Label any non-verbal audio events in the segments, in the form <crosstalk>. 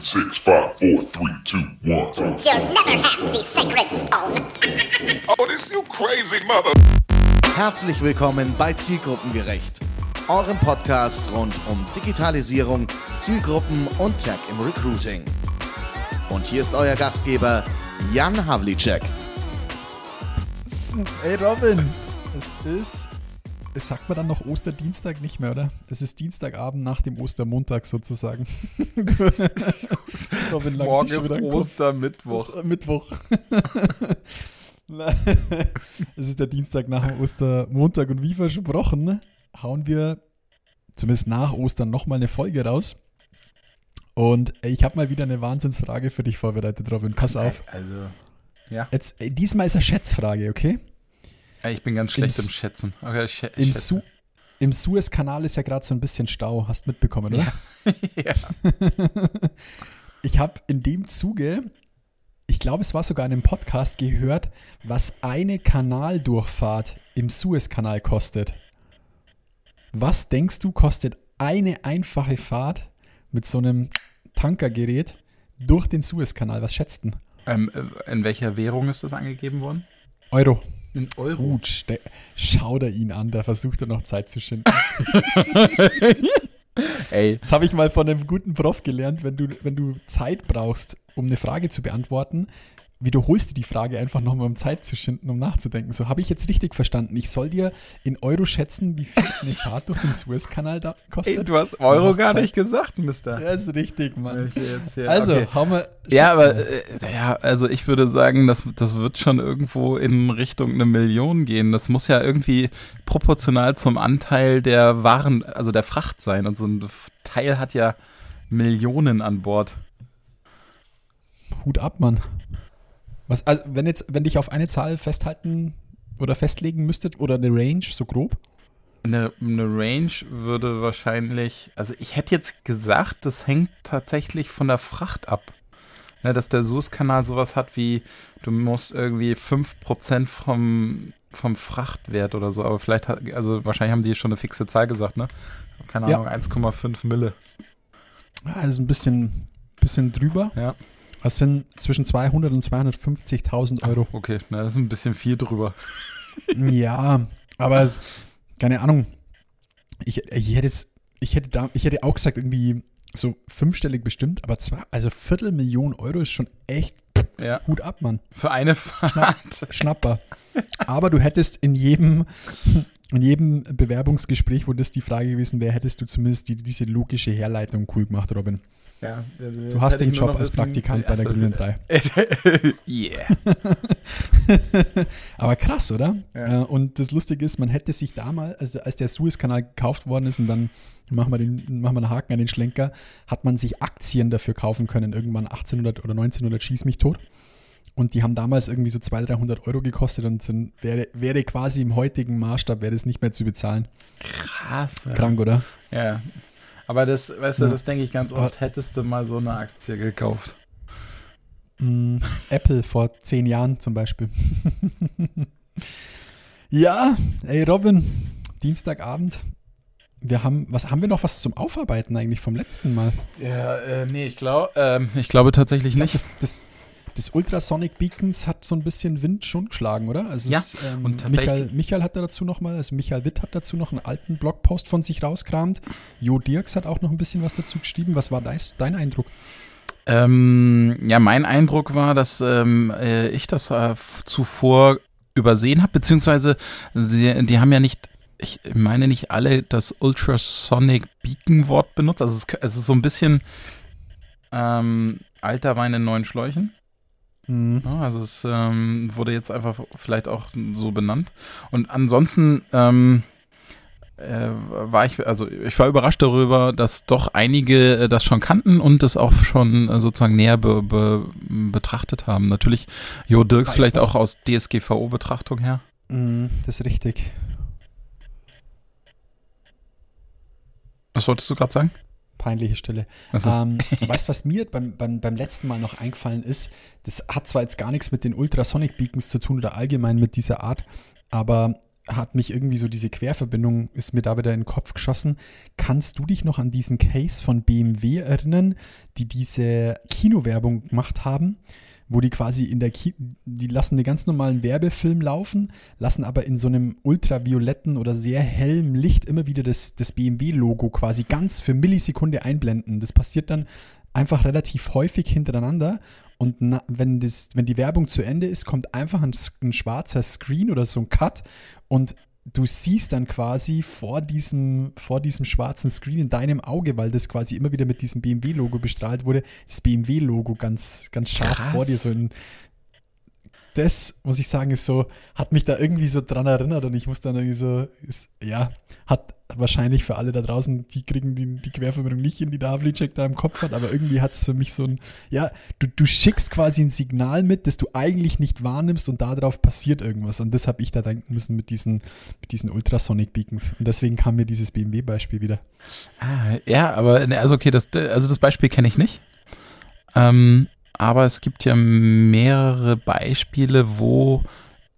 Seven, six, five, four, three, two, one. You'll never have the sacred stone. <laughs> Oh, this you crazy mother. Herzlich willkommen bei Zielgruppengerecht, eurem Podcast rund um Digitalisierung, Zielgruppen und Tech im Recruiting. Und hier ist euer Gastgeber Jan Havlicek. Ey Robin, es ist, es sagt man dann noch Osterdienstag nicht mehr, oder? Es ist Dienstagabend nach dem Ostermontag sozusagen. <laughs> Robin Morgen ist Ostermittwoch. Mittwoch. <laughs> es ist der Dienstag nach dem Ostermontag und wie versprochen hauen wir zumindest nach Ostern nochmal eine Folge raus. Und ich habe mal wieder eine Wahnsinnsfrage für dich vorbereitet, Robin. Pass auf. Also, ja. Jetzt, diesmal ist eine Schätzfrage, okay? Ich bin ganz schlecht Im, im Schätzen. Okay, ich, ich Im, Su Im Suezkanal ist ja gerade so ein bisschen Stau, hast mitbekommen, oder? Ja. <laughs> ja. <laughs> ich habe in dem Zuge, ich glaube, es war sogar in einem Podcast gehört, was eine Kanaldurchfahrt im Suezkanal kostet. Was denkst du, kostet eine einfache Fahrt mit so einem Tankergerät durch den Suezkanal? Was schätzt du? Ähm, äh, in welcher Währung ist das angegeben worden? Euro. In Euro? Gut, schau da ihn an, da versucht er noch Zeit zu schinden. <laughs> Ey. Das habe ich mal von einem guten Prof gelernt, wenn du, wenn du Zeit brauchst, um eine Frage zu beantworten, wiederholst du die Frage einfach nochmal, um Zeit zu schinden, um nachzudenken. So habe ich jetzt richtig verstanden. Ich soll dir in Euro schätzen, wie viel <laughs> eine Fahrt durch den Suezkanal da kostet. Ey, du hast Euro hast gar Zeit. nicht gesagt, Mister. Ja, ist richtig, Mann. Also, okay. hau mal. Ja, aber äh, ja, also ich würde sagen, das, das wird schon irgendwo in Richtung eine Million gehen. Das muss ja irgendwie proportional zum Anteil der Waren, also der Fracht sein. Und so ein Teil hat ja Millionen an Bord. Hut ab, Mann. Was, also wenn jetzt, wenn dich auf eine Zahl festhalten oder festlegen müsstet oder eine Range, so grob? Eine, eine Range würde wahrscheinlich, also ich hätte jetzt gesagt, das hängt tatsächlich von der Fracht ab. Ne, dass der Suezkanal sowas hat wie, du musst irgendwie 5% vom, vom Frachtwert oder so, aber vielleicht, hat, also wahrscheinlich haben die schon eine fixe Zahl gesagt, ne? Keine Ahnung, ja. 1,5 Mille. Also ein bisschen, bisschen drüber. Ja. Das sind zwischen 200 und 250.000 Euro. Ach, okay, na, das ist ein bisschen viel drüber. <laughs> ja, aber es, keine Ahnung. Ich, ich hätte jetzt, ich hätte da, ich hätte auch gesagt, irgendwie so fünfstellig bestimmt, aber zwar, also Viertelmillion Euro ist schon echt ja. gut ab, Mann. Für eine Fahrt. Schnapp, Schnapper. Aber du hättest in jedem, in jedem Bewerbungsgespräch, wo das die Frage gewesen wäre, hättest du zumindest die, diese logische Herleitung cool gemacht, Robin. Ja, du hast den Job als Praktikant bei der Grünen 3. <laughs> yeah. Aber krass, oder? Ja. Äh, und das Lustige ist, man hätte sich damals, also als der Suezkanal gekauft worden ist und dann machen wir, den, machen wir einen Haken an den Schlenker, hat man sich Aktien dafür kaufen können, irgendwann 1800 oder 1900 schieß mich tot. Und die haben damals irgendwie so 200, 300 Euro gekostet und sind, wäre, wäre quasi im heutigen Maßstab, wäre das nicht mehr zu bezahlen. Krass. Krank, oder? Ja, aber das, weißt du, ja. das denke ich ganz oft, hättest du mal so eine Aktie gekauft. Mm, Apple vor zehn Jahren zum Beispiel. <laughs> ja, ey Robin, Dienstagabend. Wir haben, was haben wir noch was zum Aufarbeiten eigentlich vom letzten Mal? Ja, äh, nee, ich glaube, ähm, ich glaube tatsächlich nicht. Das, das, das Ultrasonic Beacons hat so ein bisschen Wind schon geschlagen, oder? Also ja, es, ähm, und tatsächlich. Michael, Michael hat da dazu nochmal, also Michael Witt hat dazu noch einen alten Blogpost von sich rauskramt. Jo Dirks hat auch noch ein bisschen was dazu geschrieben. Was war dein, dein Eindruck? Ähm, ja, mein Eindruck war, dass ähm, äh, ich das äh, zuvor übersehen habe, beziehungsweise sie, die haben ja nicht ich meine nicht alle das Ultrasonic Beacon Wort benutzt. Also es, es ist so ein bisschen ähm, alter Wein in neuen Schläuchen. Mhm. Ja, also es ähm, wurde jetzt einfach vielleicht auch so benannt. Und ansonsten ähm, äh, war ich, also ich war überrascht darüber, dass doch einige äh, das schon kannten und das auch schon äh, sozusagen näher be, be, betrachtet haben. Natürlich Jo Dirks vielleicht auch aus DSGVO-Betrachtung her. Mhm, das ist richtig. Was wolltest du gerade sagen? Peinliche Stelle. So. Ähm, weißt du, was mir beim, beim, beim letzten Mal noch eingefallen ist? Das hat zwar jetzt gar nichts mit den Ultrasonic Beacons zu tun oder allgemein mit dieser Art, aber hat mich irgendwie so diese Querverbindung, ist mir da wieder in den Kopf geschossen. Kannst du dich noch an diesen Case von BMW erinnern, die diese Kinowerbung gemacht haben? wo die quasi in der, Ki die lassen den ganz normalen Werbefilm laufen, lassen aber in so einem ultravioletten oder sehr hellem Licht immer wieder das, das BMW-Logo quasi ganz für Millisekunde einblenden. Das passiert dann einfach relativ häufig hintereinander und na, wenn, das, wenn die Werbung zu Ende ist, kommt einfach ein, ein schwarzer Screen oder so ein Cut und du siehst dann quasi vor diesem, vor diesem schwarzen Screen in deinem Auge, weil das quasi immer wieder mit diesem BMW-Logo bestrahlt wurde, das BMW-Logo ganz, ganz scharf Krass. vor dir so in, das, muss ich sagen, ist so, hat mich da irgendwie so dran erinnert und ich muss dann irgendwie so, ist, ja, hat wahrscheinlich für alle da draußen, die kriegen die, die Querverbindung nicht in die Havlicek da im Kopf hat, aber irgendwie hat es für mich so ein, ja, du, du schickst quasi ein Signal mit, das du eigentlich nicht wahrnimmst und darauf passiert irgendwas und das habe ich da denken müssen mit diesen, mit diesen Ultrasonic Beacons und deswegen kam mir dieses BMW-Beispiel wieder. Ah, ja, aber, ne, also okay, das, also das Beispiel kenne ich nicht. Ähm, aber es gibt ja mehrere Beispiele, wo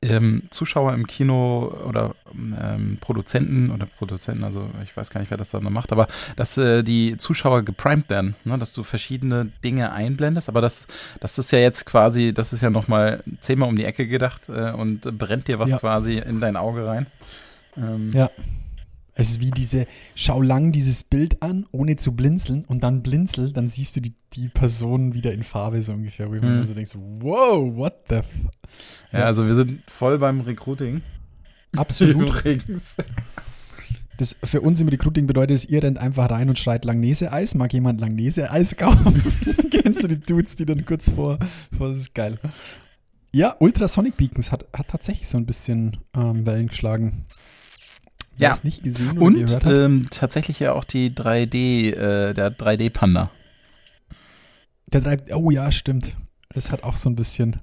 ähm, Zuschauer im Kino oder ähm, Produzenten oder Produzenten, also ich weiß gar nicht, wer das dann macht, aber dass äh, die Zuschauer geprimed werden, ne? dass du verschiedene Dinge einblendest, aber das, das ist ja jetzt quasi, das ist ja nochmal zehnmal um die Ecke gedacht äh, und brennt dir was ja. quasi in dein Auge rein. Ähm, ja. Es ist wie diese, schau lang dieses Bild an, ohne zu blinzeln und dann blinzel, dann siehst du die, die Person wieder in Farbe so ungefähr, wo hm. so denkst, wow, what the f ja, ja, also wir sind voll beim Recruiting. Absolut. <laughs> Übrigens. Das für uns im Recruiting bedeutet es, ihr rennt einfach rein und schreit Langnese-Eis. Mag jemand Langnese-Eis kaufen? <laughs> Kennst du die Dudes, die dann kurz vor, vor das ist geil. Ja, Ultrasonic Beacons hat, hat tatsächlich so ein bisschen ähm, Wellen geschlagen ja. nicht gesehen oder Und gehört hat. Ähm, tatsächlich ja auch die 3D, äh, der 3D-Panda. Der 3 oh ja, stimmt. Das hat auch so ein bisschen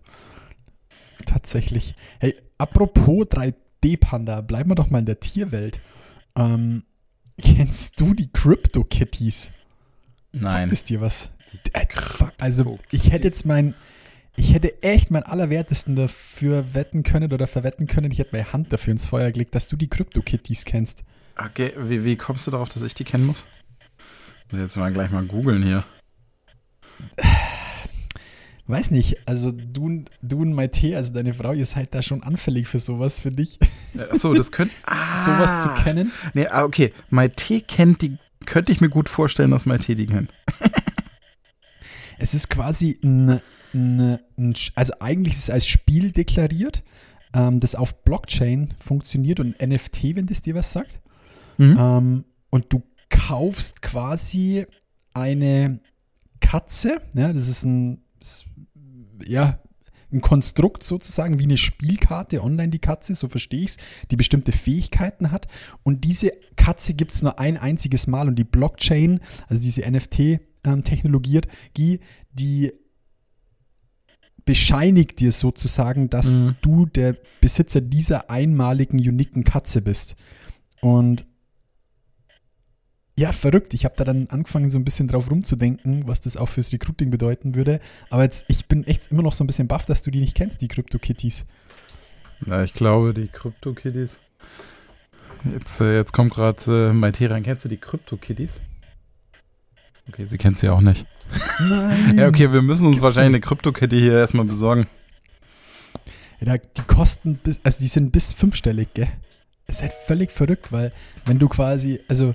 tatsächlich. Hey, apropos 3D-Panda, bleiben wir doch mal in der Tierwelt. Ähm, <laughs> kennst du die Crypto-Kitties? Nein. Sagt es dir was? Äh, also, ich hätte jetzt mein ich hätte echt mein Allerwertesten dafür wetten können oder verwetten können. Ich hätte meine Hand dafür ins Feuer gelegt, dass du die Crypto-Kitties kennst. Okay, wie, wie kommst du darauf, dass ich die kennen muss? jetzt mal gleich mal googeln hier. <sighs> Weiß nicht, also du, du und Maite, also deine Frau, ihr seid da schon anfällig für sowas, finde ich. Achso, das könnte. Ah, <laughs> sowas zu kennen. Nee, ah, okay. Maite kennt die, könnte ich mir gut vorstellen, dass Maite die kennt. <laughs> es ist quasi ein ein, ein, also eigentlich ist es als Spiel deklariert, ähm, das auf Blockchain funktioniert und NFT, wenn das dir was sagt. Mhm. Ähm, und du kaufst quasi eine Katze, ja, das ist ein, ja, ein Konstrukt sozusagen, wie eine Spielkarte online, die Katze, so verstehe ich es, die bestimmte Fähigkeiten hat. Und diese Katze gibt es nur ein einziges Mal und die Blockchain, also diese NFT-Technologie, ähm, die bescheinigt dir sozusagen, dass mhm. du der Besitzer dieser einmaligen, uniken Katze bist. Und ja, verrückt. Ich habe da dann angefangen, so ein bisschen drauf rumzudenken, was das auch fürs Recruiting bedeuten würde. Aber jetzt, ich bin echt immer noch so ein bisschen baff, dass du die nicht kennst, die Crypto-Kitties. Na, ich glaube, die Crypto-Kitties. Jetzt, äh, jetzt kommt gerade äh, Maite rein. Kennst du die Crypto-Kitties? Okay, sie kennt sie auch nicht. Nein. <laughs> ja, okay, wir müssen uns Gibt's wahrscheinlich eine Kryptokette hier erstmal besorgen. Ja, die kosten bis, also die sind bis fünfstellig, gell? Das ist halt völlig verrückt, weil wenn du quasi, also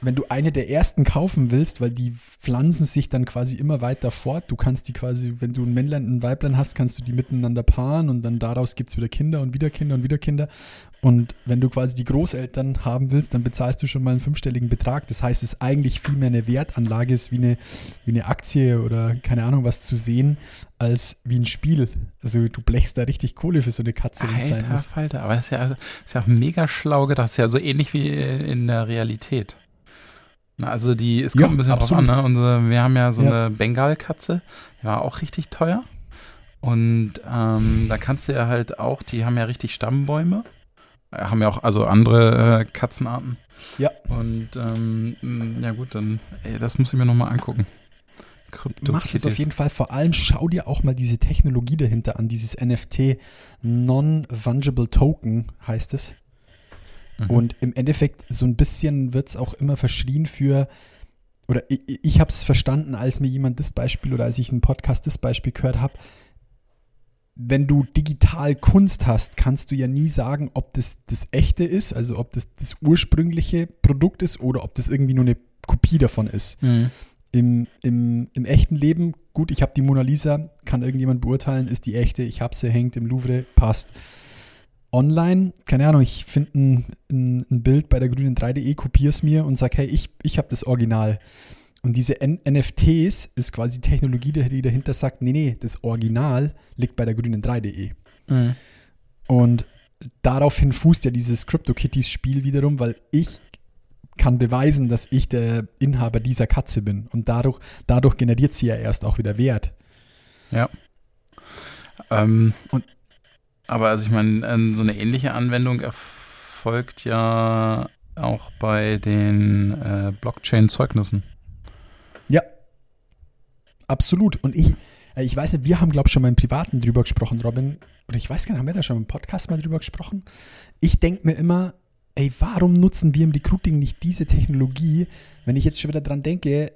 wenn du eine der ersten kaufen willst, weil die pflanzen sich dann quasi immer weiter fort. Du kannst die quasi, wenn du ein Männlein und ein Weiblein hast, kannst du die miteinander paaren und dann daraus gibt es wieder Kinder und wieder Kinder und wieder Kinder. Und wenn du quasi die Großeltern haben willst, dann bezahlst du schon mal einen fünfstelligen Betrag. Das heißt, es ist eigentlich viel mehr eine Wertanlage, ist wie eine, wie eine Aktie oder keine Ahnung was zu sehen, als wie ein Spiel. Also du blechst da richtig Kohle für so eine Katze. Alter Falter, aber das ist ja, das ist ja auch mega schlau gedacht. Das ist ja so ähnlich wie in der Realität. Also die, es kommt ja, ein bisschen absolut. drauf an, ne? Unsere, wir haben ja so ja. eine Bengalkatze, die war auch richtig teuer. Und ähm, da kannst du ja halt auch, die haben ja richtig Stammbäume. Äh, haben ja auch also andere äh, Katzenarten. Ja. Und ähm, ja gut, dann, ey, das muss ich mir nochmal angucken. Mach das auf jeden Fall. Vor allem schau dir auch mal diese Technologie dahinter an, dieses NFT Non-Fungible Token heißt es. Mhm. Und im Endeffekt so ein bisschen wird es auch immer verschrien für, oder ich, ich habe es verstanden, als mir jemand das Beispiel oder als ich einen Podcast das Beispiel gehört habe, wenn du digital Kunst hast, kannst du ja nie sagen, ob das das echte ist, also ob das das ursprüngliche Produkt ist oder ob das irgendwie nur eine Kopie davon ist. Mhm. Im, im, Im echten Leben, gut, ich habe die Mona Lisa, kann irgendjemand beurteilen, ist die echte, ich habe sie, hängt im Louvre, passt. Online, keine Ahnung, ich finde ein, ein, ein, Bild bei der grünen 3DE, kopiere es mir und sage, hey, ich, ich habe das Original. Und diese N NFTs ist quasi die Technologie, die dahinter sagt, nee, nee, das Original liegt bei der grünen 3.de. Mhm. Und daraufhin fußt ja dieses CryptoKitties-Spiel wiederum, weil ich kann beweisen, dass ich der Inhaber dieser Katze bin. Und dadurch, dadurch generiert sie ja erst auch wieder Wert. Ja. Ähm, und, aber also ich meine, ähm, so eine ähnliche Anwendung erfolgt ja auch bei den äh, Blockchain-Zeugnissen. Ja. Absolut. Und ich, äh, ich weiß nicht, wir haben, glaube ich, schon mal im Privaten drüber gesprochen, Robin. Oder ich weiß gar nicht, haben wir da schon im Podcast mal drüber gesprochen? Ich denke mir immer, ey, warum nutzen wir im Recruiting nicht diese Technologie, wenn ich jetzt schon wieder dran denke,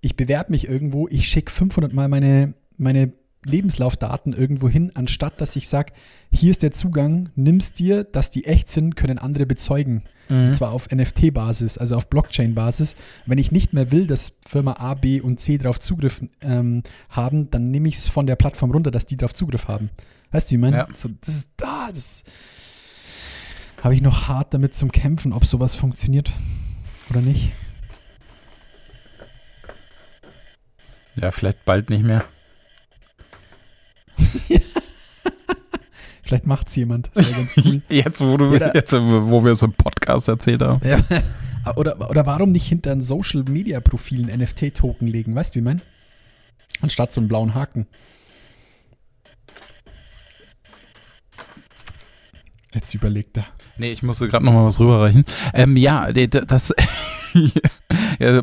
ich bewerbe mich irgendwo, ich schicke 500 Mal meine, meine Lebenslaufdaten irgendwo hin, anstatt dass ich sage, hier ist der Zugang, nimmst dir, dass die echt sind, können andere bezeugen. Mhm. Und zwar auf NFT-Basis, also auf Blockchain-Basis. Wenn ich nicht mehr will, dass Firma A, B und C darauf Zugriff ähm, haben, dann nehme ich es von der Plattform runter, dass die darauf Zugriff haben. Weißt du, wie ich meine? Ja. So, das ist da, das habe ich noch hart damit zum Kämpfen, ob sowas funktioniert oder nicht. Ja, vielleicht bald nicht mehr. <laughs> Vielleicht macht es jemand. Cool. <laughs> jetzt, wo, du, oder, jetzt, wo wir es im Podcast erzählt haben. Ja. <laughs> Oder, oder warum nicht hinter ein Social Media Profilen NFT-Token legen? Weißt du, wie ich meine? Anstatt so einen blauen Haken. Jetzt überlegt er. Nee, ich musste gerade noch mal was rüberreichen. Ähm, ja, das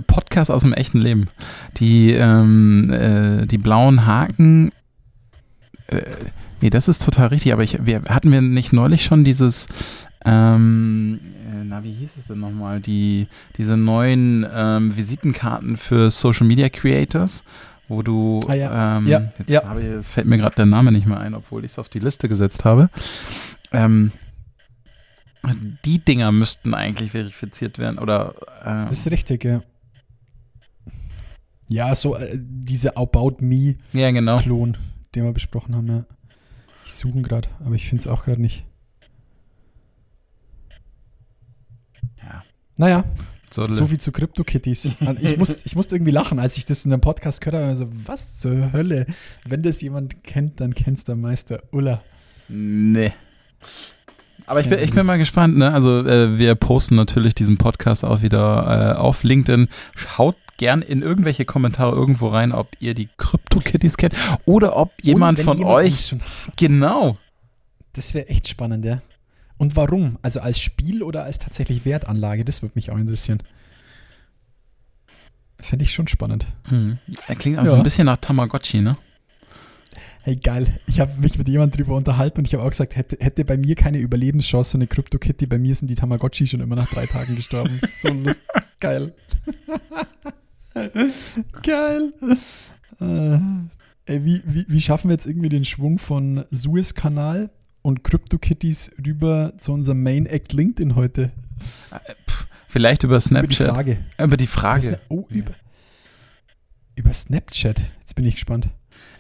Podcast aus dem echten Leben. Die, ähm, äh, die blauen Haken äh, nee, das ist total richtig, aber ich, wir, hatten wir nicht neulich schon dieses, ähm, äh, na, wie hieß es denn nochmal, die, diese neuen ähm, Visitenkarten für Social Media Creators, wo du, ah, ja. Ähm, ja, jetzt, ja. Ich, jetzt fällt mir gerade der Name nicht mehr ein, obwohl ich es auf die Liste gesetzt habe. Ähm, die Dinger müssten eigentlich verifiziert werden, oder? Äh, das ist richtig, ja. Ja, so äh, diese About Me ja, genau. Klon den wir besprochen haben, ja. Ich suche gerade, aber ich finde es auch gerade nicht. Ja. Naja, so, so viel zu Crypto-Kitties. <laughs> Ich musste, ich musste irgendwie lachen, als ich das in einem Podcast gehört habe. Also, was zur Hölle? Wenn das jemand kennt, dann kennst du Meister Ulla. Nee. Aber ich bin, ich bin mal gespannt, ne? Also äh, wir posten natürlich diesen Podcast auch wieder äh, auf LinkedIn. Schaut gern in irgendwelche Kommentare irgendwo rein, ob ihr die Crypto-Kitties kennt oder ob jemand von jemand euch. Genau. Das wäre echt spannend, ja. Und warum? Also als Spiel oder als tatsächlich Wertanlage? Das würde mich auch interessieren. Fände ich schon spannend. Hm. Er klingt auch ja. so ein bisschen nach Tamagotchi, ne? Hey, geil. Ich habe mich mit jemandem drüber unterhalten und ich habe auch gesagt, hätte, hätte bei mir keine Überlebenschance so eine Crypto-Kitty, bei mir sind die Tamagotchi schon immer nach drei Tagen gestorben. So <laughs> lust geil. <laughs> <laughs> Geil. Äh, ey, wie, wie, wie schaffen wir jetzt irgendwie den Schwung von Suez-Kanal und CryptoKitties rüber zu unserem Main Act LinkedIn heute? Äh, vielleicht über Snapchat. Über die Frage. Über die Frage. Oh, über, über Snapchat. Jetzt bin ich gespannt.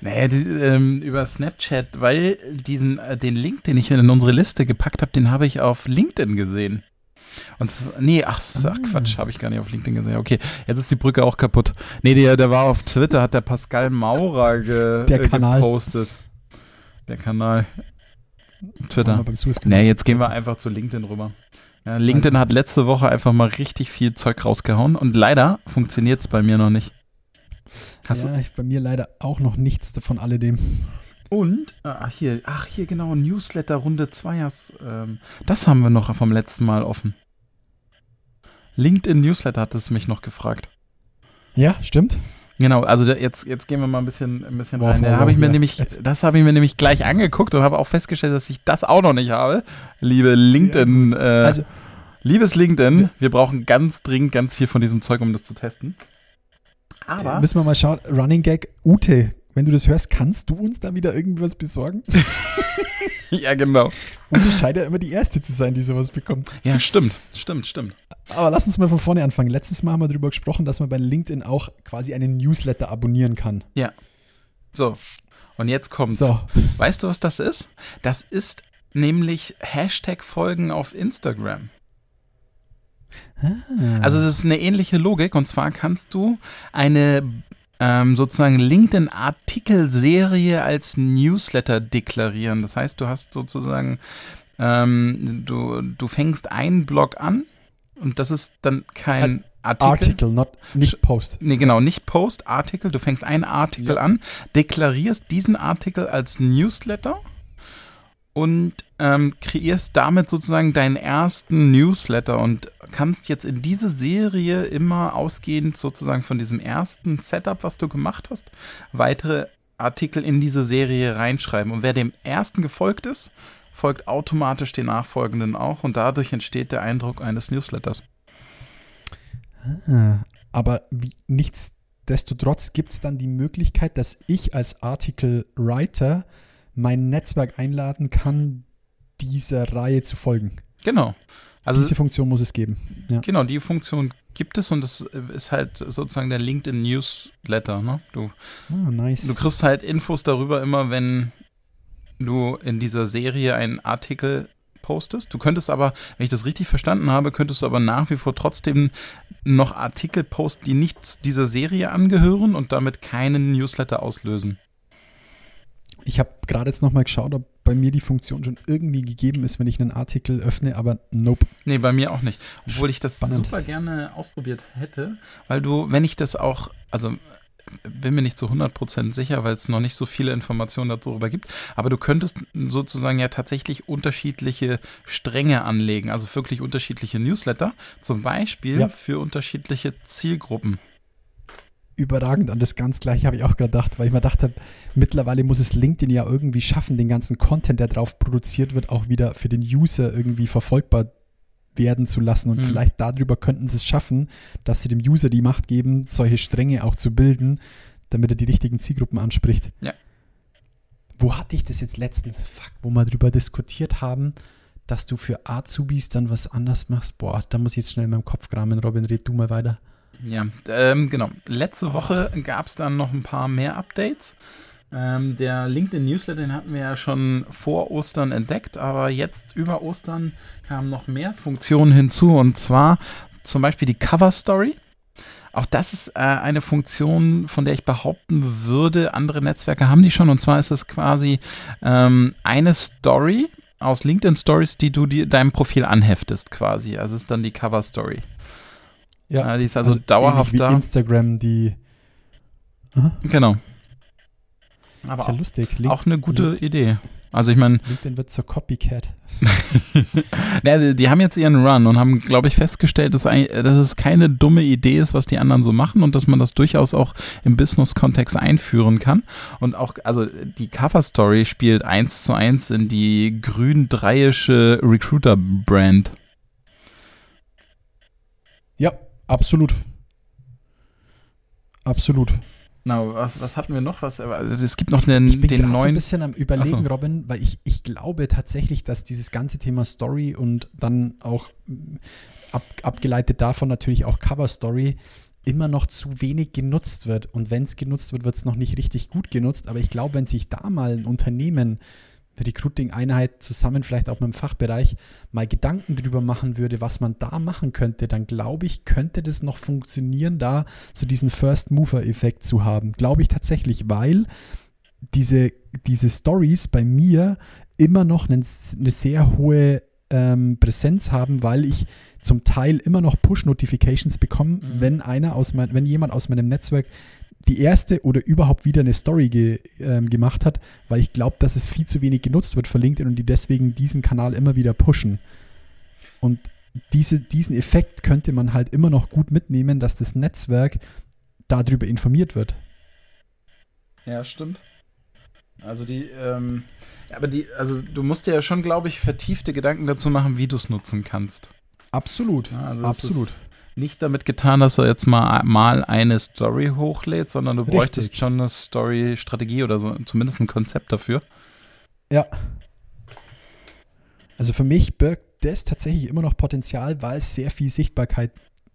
Naja, die, ähm, über Snapchat, weil diesen, äh, den Link, den ich in unsere Liste gepackt habe, den habe ich auf LinkedIn gesehen. Und zwar, nee, ach, ach ah. Quatsch, habe ich gar nicht auf LinkedIn gesehen. Okay, jetzt ist die Brücke auch kaputt. Nee, der, der war auf Twitter, hat der Pascal Maurer ge, der äh, Kanal. gepostet. Der Kanal. Twitter. Nee, jetzt gehen wir einfach zu LinkedIn rüber. Ja, LinkedIn also. hat letzte Woche einfach mal richtig viel Zeug rausgehauen und leider funktioniert es bei mir noch nicht. Hast ja, ich, bei mir leider auch noch nichts von alledem. Und, ach hier, ach hier genau, Newsletter Runde 2. Ähm, das haben wir noch vom letzten Mal offen. LinkedIn Newsletter hat es mich noch gefragt. Ja, stimmt. Genau, also jetzt, jetzt gehen wir mal ein bisschen, ein bisschen Wow, rein. wow, wow, ich mir ja. nämlich, Jetzt- das habe ich mir nämlich gleich angeguckt und habe auch festgestellt, dass ich das auch noch nicht habe. Liebe LinkedIn, äh, Also, liebes LinkedIn, wir brauchen ganz dringend ganz viel von diesem Zeug, um das zu testen. Aber müssen wir mal schauen. Running Gag, Ute, wenn du das hörst, kannst du uns da wieder irgendwas besorgen? <laughs> ja, genau. Ute scheint ja immer die Erste zu sein, die sowas bekommt. Ja, stimmt, stimmt, stimmt. Aber lass uns mal von vorne anfangen. Letztes Mal haben wir darüber gesprochen, dass man bei LinkedIn auch quasi einen Newsletter abonnieren kann. Ja. So. Und jetzt kommt's. So, Weißt du, was das ist? Das ist nämlich Hashtag-Folgen auf Instagram. Also es ist eine ähnliche Logik und zwar kannst du eine ähm, sozusagen LinkedIn-Artikelserie als Newsletter deklarieren. Das heißt, du hast sozusagen, ähm, du, du fängst einen Blog an und das ist dann kein Also Artikel. Artikel, not, nicht Post. Nee, genau, nicht Post, Artikel. Du fängst einen Artikel Ja. an, deklarierst diesen Artikel als Newsletter und ähm, kreierst damit sozusagen deinen ersten Newsletter und kannst jetzt in diese Serie immer ausgehend sozusagen von diesem ersten Setup, was du gemacht hast, weitere Artikel in diese Serie reinschreiben. Und wer dem ersten gefolgt ist, folgt automatisch den nachfolgenden auch und dadurch entsteht der Eindruck eines Newsletters. Ah, Aber wie, nichtsdestotrotz gibt es dann die Möglichkeit, dass ich als Artikel-Writer mein Netzwerk einladen kann, dieser Reihe zu folgen. Genau. Also Diese Funktion muss es geben. Ja. Genau, die Funktion gibt es und es ist halt sozusagen der LinkedIn Newsletter. Ne? Du, Ah, nice. du kriegst halt Infos darüber immer, wenn du in dieser Serie einen Artikel postest. Du könntest aber, wenn ich das richtig verstanden habe, könntest du aber nach wie vor trotzdem noch Artikel posten, die nicht dieser Serie angehören und damit keinen Newsletter auslösen. Ich habe gerade jetzt nochmal geschaut, ob bei mir die Funktion schon irgendwie gegeben ist, wenn ich einen Artikel öffne, aber nope. Nee, bei mir auch nicht. Obwohl ich das Spannend. super gerne ausprobiert hätte, weil du, wenn ich das auch, also bin mir nicht zu 100% sicher, weil es noch nicht so viele Informationen darüber gibt, aber du könntest sozusagen ja tatsächlich unterschiedliche Stränge anlegen, also wirklich unterschiedliche Newsletter, zum Beispiel Ja. für unterschiedliche Zielgruppen. Überragend an das ganz gleiche habe ich auch gedacht, weil ich mir dachte, mittlerweile muss es LinkedIn ja irgendwie schaffen, den ganzen Content, der drauf produziert wird, auch wieder für den User irgendwie verfolgbar werden zu lassen. Und Mhm. vielleicht darüber könnten sie es schaffen, dass sie dem User die Macht geben, solche Stränge auch zu bilden, damit er die richtigen Zielgruppen anspricht. Ja. Wo hatte ich das jetzt letztens? Fuck, wo wir darüber diskutiert haben, dass du für Azubis dann was anders machst. Boah, da muss ich jetzt schnell in meinem Kopf kramen. Robin, red du mal weiter. Ja, ähm, genau. Letzte Woche gab es dann noch ein paar mehr Updates. Ähm, der LinkedIn Newsletter, den hatten wir ja schon vor Ostern entdeckt, aber jetzt über Ostern kamen noch mehr Funktionen hinzu und zwar zum Beispiel die Cover Story. Auch das ist äh, eine Funktion, von der ich behaupten würde, andere Netzwerke haben die schon. Und zwar ist es quasi ähm, eine Story aus LinkedIn Stories, die du dir deinem Profil anheftest, quasi. Also es ist dann die Cover Story. Ja, die ist also, dauerhaft ähnlich wie da. Instagram, die. Aha, Genau. Aber ist ja auch, lustig. Link, auch eine gute Link- Idee. Also ich meine, LinkedIn wird zur Copycat. <laughs> ne, die haben jetzt ihren Run und haben, glaube ich, festgestellt, dass, dass es keine dumme Idee ist, was die anderen so machen und dass man das durchaus auch im Business-Kontext einführen kann. Und auch, also die Cover-Story spielt eins zu eins in die grün-dreiische Recruiter-Brand. Ja, absolut. Absolut. Na, was, was hatten wir noch? Was, also es gibt noch den, Ich bin den gerade so ein neuen. bisschen am Überlegen, so. Robin, weil ich, ich glaube tatsächlich, dass dieses ganze Thema Story und dann auch mm, ab, abgeleitet davon natürlich auch Cover Story immer noch zu wenig genutzt wird. Und wenn es genutzt wird, wird es noch nicht richtig gut genutzt. Aber ich glaube, wenn sich da mal ein Unternehmen, Recruiting-Einheit zusammen, vielleicht auch mit dem Fachbereich, mal Gedanken drüber machen würde, was man da machen könnte, dann glaube ich, könnte das noch funktionieren, da so diesen First-Mover-Effekt zu haben. Glaube ich tatsächlich, weil diese, diese Stories bei mir immer noch einen, eine sehr hohe ähm, Präsenz haben, weil ich zum Teil immer noch Push-Notifications bekomme, Mhm. wenn einer aus mein, wenn jemand aus meinem Netzwerk die erste oder überhaupt wieder eine Story ge, ähm, gemacht hat, weil ich glaube, dass es viel zu wenig genutzt wird von LinkedIn und die deswegen diesen Kanal immer wieder pushen. Und diese, diesen Effekt könnte man halt immer noch gut mitnehmen, dass das Netzwerk darüber informiert wird. Ja, stimmt. Also die, ähm, aber die, also du musst dir ja schon, glaube ich, vertiefte Gedanken dazu machen, wie du es nutzen kannst. Absolut. Ja, also Absolut. ist Nicht damit getan, dass er jetzt mal, mal eine Story hochlädt, sondern du Richtig. bräuchtest schon eine Story-Strategie oder so, zumindest ein Konzept dafür. Ja. Also für mich birgt das tatsächlich immer noch Potenzial, weil es sehr viel Sichtbarkeit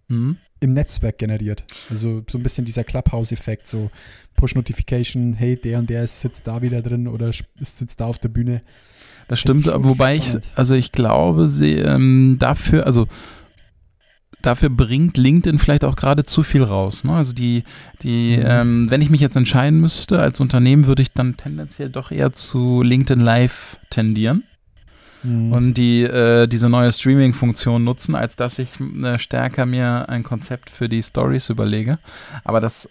Mhm. im Netzwerk generiert. Also so ein bisschen dieser Clubhouse-Effekt, so Push-Notification, hey, der und der ist, sitzt da wieder drin oder sitzt da auf der Bühne. Das stimmt, ich wobei ich, spannend. also ich glaube, sie, ähm, dafür, also dafür bringt LinkedIn vielleicht auch gerade zu viel raus. Ne? Also die, die, Mhm. ähm, wenn ich mich jetzt entscheiden müsste als Unternehmen, würde ich dann tendenziell doch eher zu LinkedIn Live tendieren Mhm. und die, äh, diese neue Streaming-Funktion nutzen, als dass ich äh, stärker mir ein Konzept für die Stories überlege. Aber das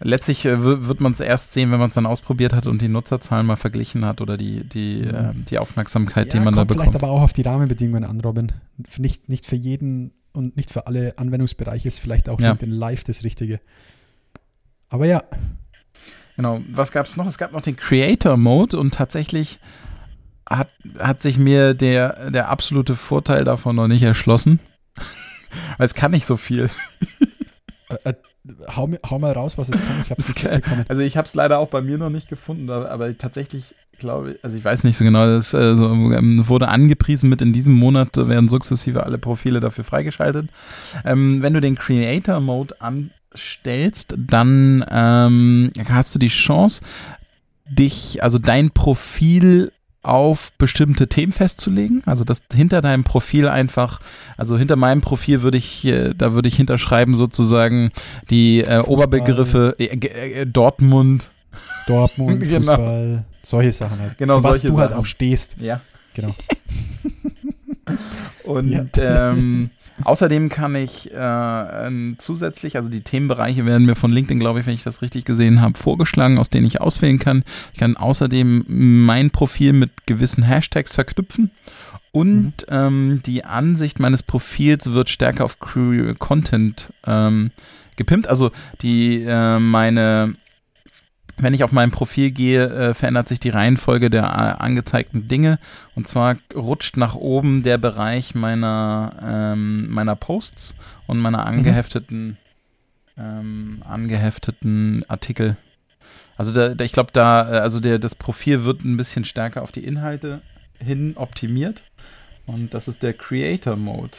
letztlich äh, wird man es erst sehen, wenn man es dann ausprobiert hat und die Nutzerzahlen mal verglichen hat oder die, die, äh, die Aufmerksamkeit, die ja, man da kommt bekommt. vielleicht aber auch auf die Rahmenbedingungen an, Robin. Nicht, nicht für jeden und nicht für alle Anwendungsbereiche ist vielleicht auch Ja. LinkedIn Live das Richtige. Aber ja, Genau, was gab es noch? Es gab noch den Creator Mode und tatsächlich hat, hat sich mir der, der absolute Vorteil davon noch nicht erschlossen. <laughs> Weil es kann nicht so viel. Hau, hau mal raus, was es kann. Ich Es nicht kann, mitbekommen. also ich habe es leider auch bei mir noch nicht gefunden, aber, tatsächlich glaube ich, also ich weiß nicht so genau, das äh, so, ähm, wurde angepriesen mit in diesem Monat werden sukzessive alle Profile dafür freigeschaltet. Ähm, wenn du den Creator Mode anstellst, dann ähm, hast du die Chance, dich, also dein Profil auf bestimmte Themen festzulegen. Also dass hinter deinem Profil einfach, also hinter meinem Profil würde ich, äh, da würde ich hinterschreiben sozusagen die äh. Oberbegriffe äh, g- äh, Dortmund. Dortmund, <laughs> Genau. Fußball, solche Sachen halt. Genau, Für was du halt Sachen. auch stehst. Ja. Genau. <laughs> Und ähm, außerdem kann ich äh, zusätzlich, also die Themenbereiche werden mir von LinkedIn, glaube ich, wenn ich das richtig gesehen habe, vorgeschlagen, aus denen ich auswählen kann. Ich kann außerdem mein Profil mit gewissen Hashtags verknüpfen. Und ähm, die Ansicht meines Profils wird stärker auf Content ähm, gepimpt. Also die äh, meine wenn ich auf mein Profil gehe, äh, verändert sich die Reihenfolge der äh, angezeigten Dinge. Und zwar rutscht nach oben der Bereich meiner, ähm, meiner Posts und meiner angehefteten, ähm, angehefteten Artikel. Also da, da, ich glaube, da, äh, also der, das Profil wird ein bisschen stärker auf die Inhalte hin optimiert. Und das ist der Creator Mode.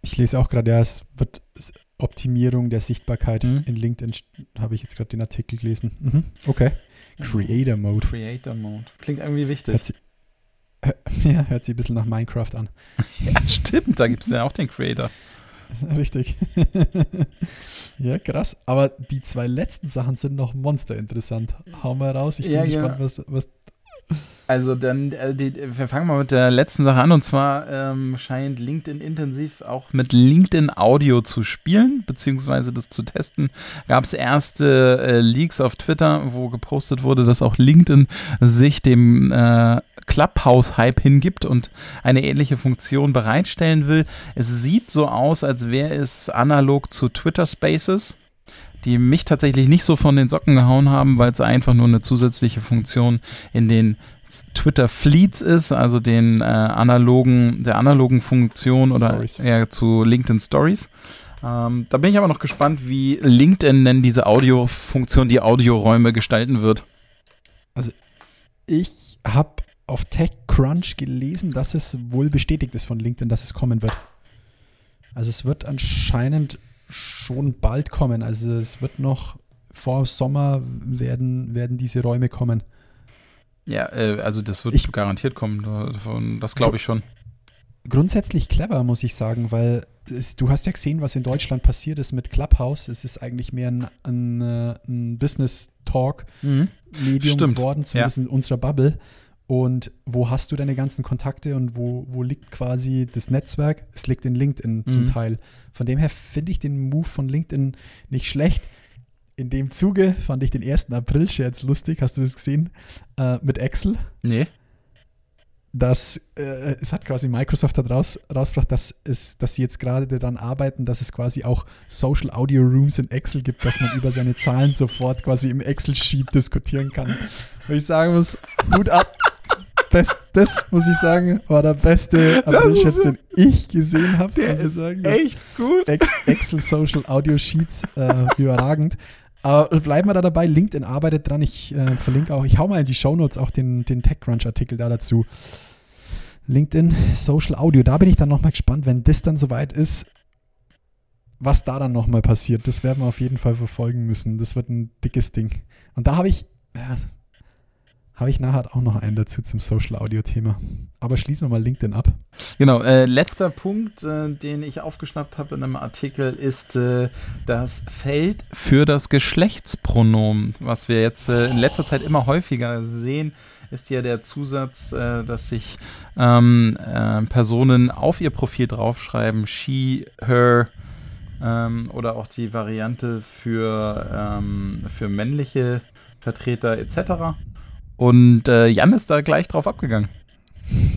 Ich lese auch gerade, ja, es wird es- Optimierung der Sichtbarkeit Mhm. in LinkedIn, habe ich jetzt gerade den Artikel gelesen. Mhm. Okay. Creator Mode. Creator Mode. Klingt irgendwie wichtig. Hört sich, <laughs> ja, hört sich ein bisschen nach Minecraft an. <laughs> Ja, stimmt, da gibt es ja auch den Creator. <laughs> Richtig. ja, krass. Aber die zwei letzten Sachen sind noch monster interessant. Hau mal raus. Ich bin Ja, gespannt, ja. was, was. Also dann, äh, die, wir fangen mal mit der letzten Sache an und zwar ähm, scheint LinkedIn intensiv auch mit LinkedIn Audio zu spielen, beziehungsweise das zu testen. Gab es erste äh, Leaks auf Twitter, wo gepostet wurde, dass auch LinkedIn sich dem äh, Clubhouse-Hype hingibt und eine ähnliche Funktion bereitstellen will. Es sieht so aus, als wäre es analog zu Twitter Spaces die mich tatsächlich nicht so von den Socken gehauen haben, weil es einfach nur eine zusätzliche Funktion in den Twitter Fleets ist, also den äh, analogen, der analogen Funktion oder Stories. eher zu LinkedIn Stories. Ähm, da bin ich aber noch gespannt, wie LinkedIn denn diese Audiofunktion, die Audioräume gestalten wird. Ich habe auf TechCrunch gelesen, dass es wohl bestätigt ist von LinkedIn, dass es kommen wird. Also es wird anscheinend schon bald kommen. Also es wird noch vor Sommer werden, werden diese Räume kommen. Ja, äh, also das wird Ich- garantiert kommen, das glaube ich schon. Grundsätzlich clever, muss ich sagen, weil es, du hast ja gesehen, was in Deutschland passiert ist mit Clubhouse. Es ist eigentlich mehr ein, ein, äh, ein Business-Talk-Medium Stimmt, geworden, zumindest in unserer Bubble. Und wo hast du deine ganzen Kontakte und wo, wo liegt quasi das Netzwerk? Es liegt in LinkedIn zum Mhm. Teil. Von dem her finde ich den Move von LinkedIn nicht schlecht. In dem Zuge fand ich den 1. April-Scherz lustig. Hast du das gesehen? Äh, mit Excel. Nee. dass äh, es hat quasi Microsoft hat raus, rausgebracht, dass, es, dass sie jetzt gerade daran arbeiten, dass es quasi auch Social Audio Rooms in Excel gibt, dass man über seine Zahlen sofort quasi im Excel-Sheet diskutieren kann. Wo ich sagen muss, Hut ab. Best, das muss ich sagen, war der beste Aprilscherz, den ich gesehen habe. Der ich ist sagen. Echt gut. Ex Excel Social Audio Sheets äh, überragend. Aber bleiben wir da dabei. LinkedIn arbeitet dran. Ich äh, verlinke auch, ich hau mal in die Shownotes auch den, den TechCrunch-Artikel da dazu. LinkedIn Social Audio. Da bin ich dann nochmal gespannt, wenn das dann soweit ist, was da dann nochmal passiert. Das werden wir auf jeden Fall verfolgen müssen. Das wird ein dickes Ding. Und da habe ich, ja, habe ich nachher auch noch einen dazu zum Social Audio Thema. Aber schließen wir mal LinkedIn ab. Genau, äh, letzter Punkt, äh, den ich aufgeschnappt habe in einem Artikel, ist äh, das Feld für das Geschlechtspronomen. Was wir jetzt äh, in letzter Zeit immer häufiger sehen, ist ja der Zusatz, äh, dass sich ähm, äh, Personen auf ihr Profil draufschreiben, she, her, ähm, oder auch die Variante für, ähm, für männliche Vertreter etc. Und äh, Jan ist da gleich drauf abgegangen.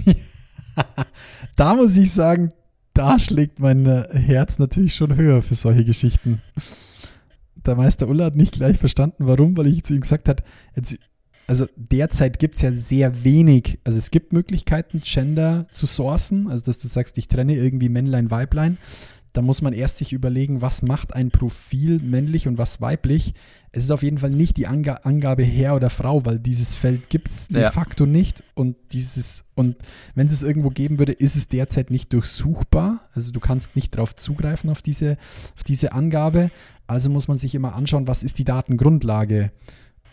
<laughs> da muss ich sagen, da schlägt mein äh, Herz natürlich schon höher für solche Geschichten. Der Meister Ulla hat nicht gleich verstanden, warum, weil ich zu ihm gesagt habe, jetzt, also derzeit gibt es ja sehr wenig, also es gibt Möglichkeiten, Gender zu sourcen, also dass du sagst, ich trenne irgendwie Männlein, Weiblein. Da muss man erst sich überlegen, was macht ein Profil männlich und was weiblich. Es ist auf jeden Fall nicht die Anga Angabe Herr oder Frau, weil dieses Feld gibt es de Ja. facto nicht. Und dieses, und wenn es es irgendwo geben würde, ist es derzeit nicht durchsuchbar. Also du kannst nicht darauf zugreifen auf diese, auf diese Angabe. Also muss man sich immer anschauen, was ist die Datengrundlage.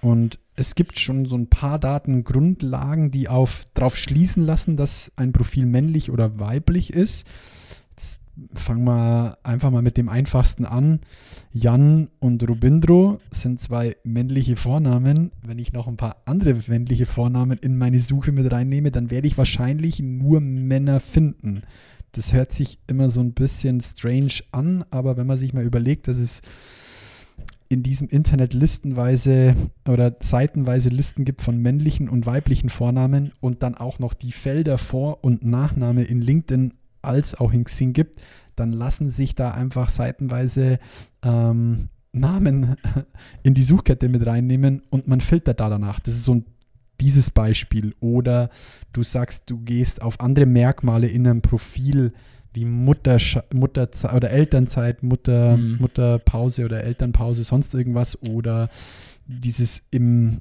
Und es gibt schon so ein paar Datengrundlagen, die auf darauf schließen lassen, dass ein Profil männlich oder weiblich ist. Fangen wir einfach mal mit dem einfachsten an. Jan und Rubindro sind zwei männliche Vornamen. Wenn ich noch ein paar andere männliche Vornamen in meine Suche mit reinnehme, dann werde ich wahrscheinlich nur Männer finden. Das hört sich immer so ein bisschen strange an, aber wenn man sich mal überlegt, dass es in diesem Internet listenweise oder seitenweise Listen gibt von männlichen und weiblichen Vornamen und dann auch noch die Felder Vor- und Nachname in LinkedIn als auch in Xing gibt, dann lassen sich da einfach seitenweise ähm, Namen <laughs> in die Suchkette mit reinnehmen und man filtert da danach. Das ist so ein dieses Beispiel. Oder du sagst, du gehst auf andere Merkmale in einem Profil wie Mutter, Mutterzeit oder Elternzeit, Mutter, Mhm. Mutterpause oder Elternpause, sonst irgendwas. Oder dieses im,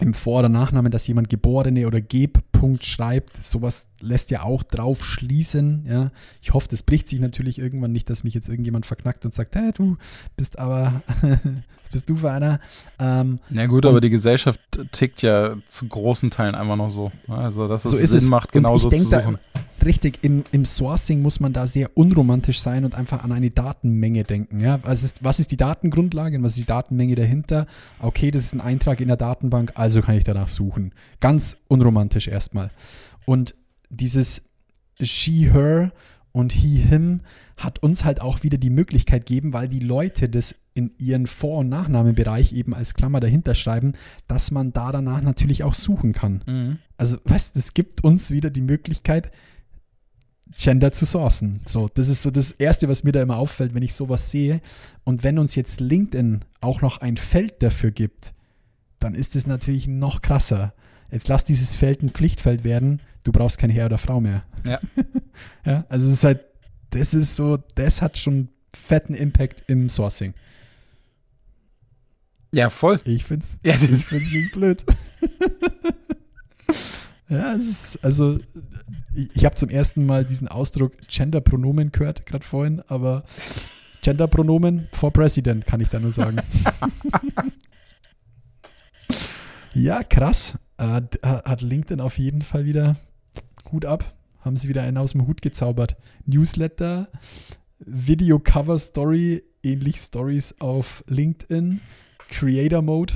im Vor- oder Nachnamen, dass jemand Geborene oder Gebpunkt schreibt, sowas lässt ja auch drauf schließen. Ja. Ich hoffe, das bricht sich natürlich irgendwann nicht, dass mich jetzt irgendjemand verknackt und sagt, hey, du bist aber, <laughs> was bist du für einer? Ähm, Ja gut, aber die Gesellschaft tickt ja zu großen Teilen einfach noch so. Also dass es So ist Sinn es. macht, genauso zu denk da- suchen. Richtig, im, im Sourcing muss man da sehr unromantisch sein und einfach an eine Datenmenge denken. Ja? Was, ist, was ist die Datengrundlage und was ist die Datenmenge dahinter? Okay, das ist ein Eintrag in der Datenbank, also kann ich danach suchen. Ganz unromantisch erstmal. Und dieses she, her und he, him hat uns halt auch wieder die Möglichkeit gegeben, weil die Leute das in ihren Vor- und Nachnamenbereich eben als Klammer dahinter schreiben, dass man da danach natürlich auch suchen kann. Mhm. Also, weißt es gibt uns wieder die Möglichkeit, Gender zu sourcen. So, das ist so das Erste, was mir da immer auffällt, wenn ich sowas sehe. Und wenn uns jetzt LinkedIn auch noch ein Feld dafür gibt, dann ist es natürlich noch krasser. Jetzt lass dieses Feld ein Pflichtfeld werden, du brauchst kein Herr oder Frau mehr. Ja. <laughs> ja also es ist halt, das ist so, das hat schon fetten Impact im Sourcing. Ja, voll. Ich find's, Ja, das- ich find's nicht blöd. <laughs> ja, ist, also ich, ich habe zum ersten Mal diesen Ausdruck Genderpronomen gehört, gerade vorhin, aber Genderpronomen for President, kann ich da nur sagen. <laughs> ja, krass. Äh, hat LinkedIn auf jeden Fall wieder Hut ab. Haben sie wieder einen aus dem Hut gezaubert. Newsletter, Video Cover Story, ähnlich Stories auf LinkedIn, Creator Mode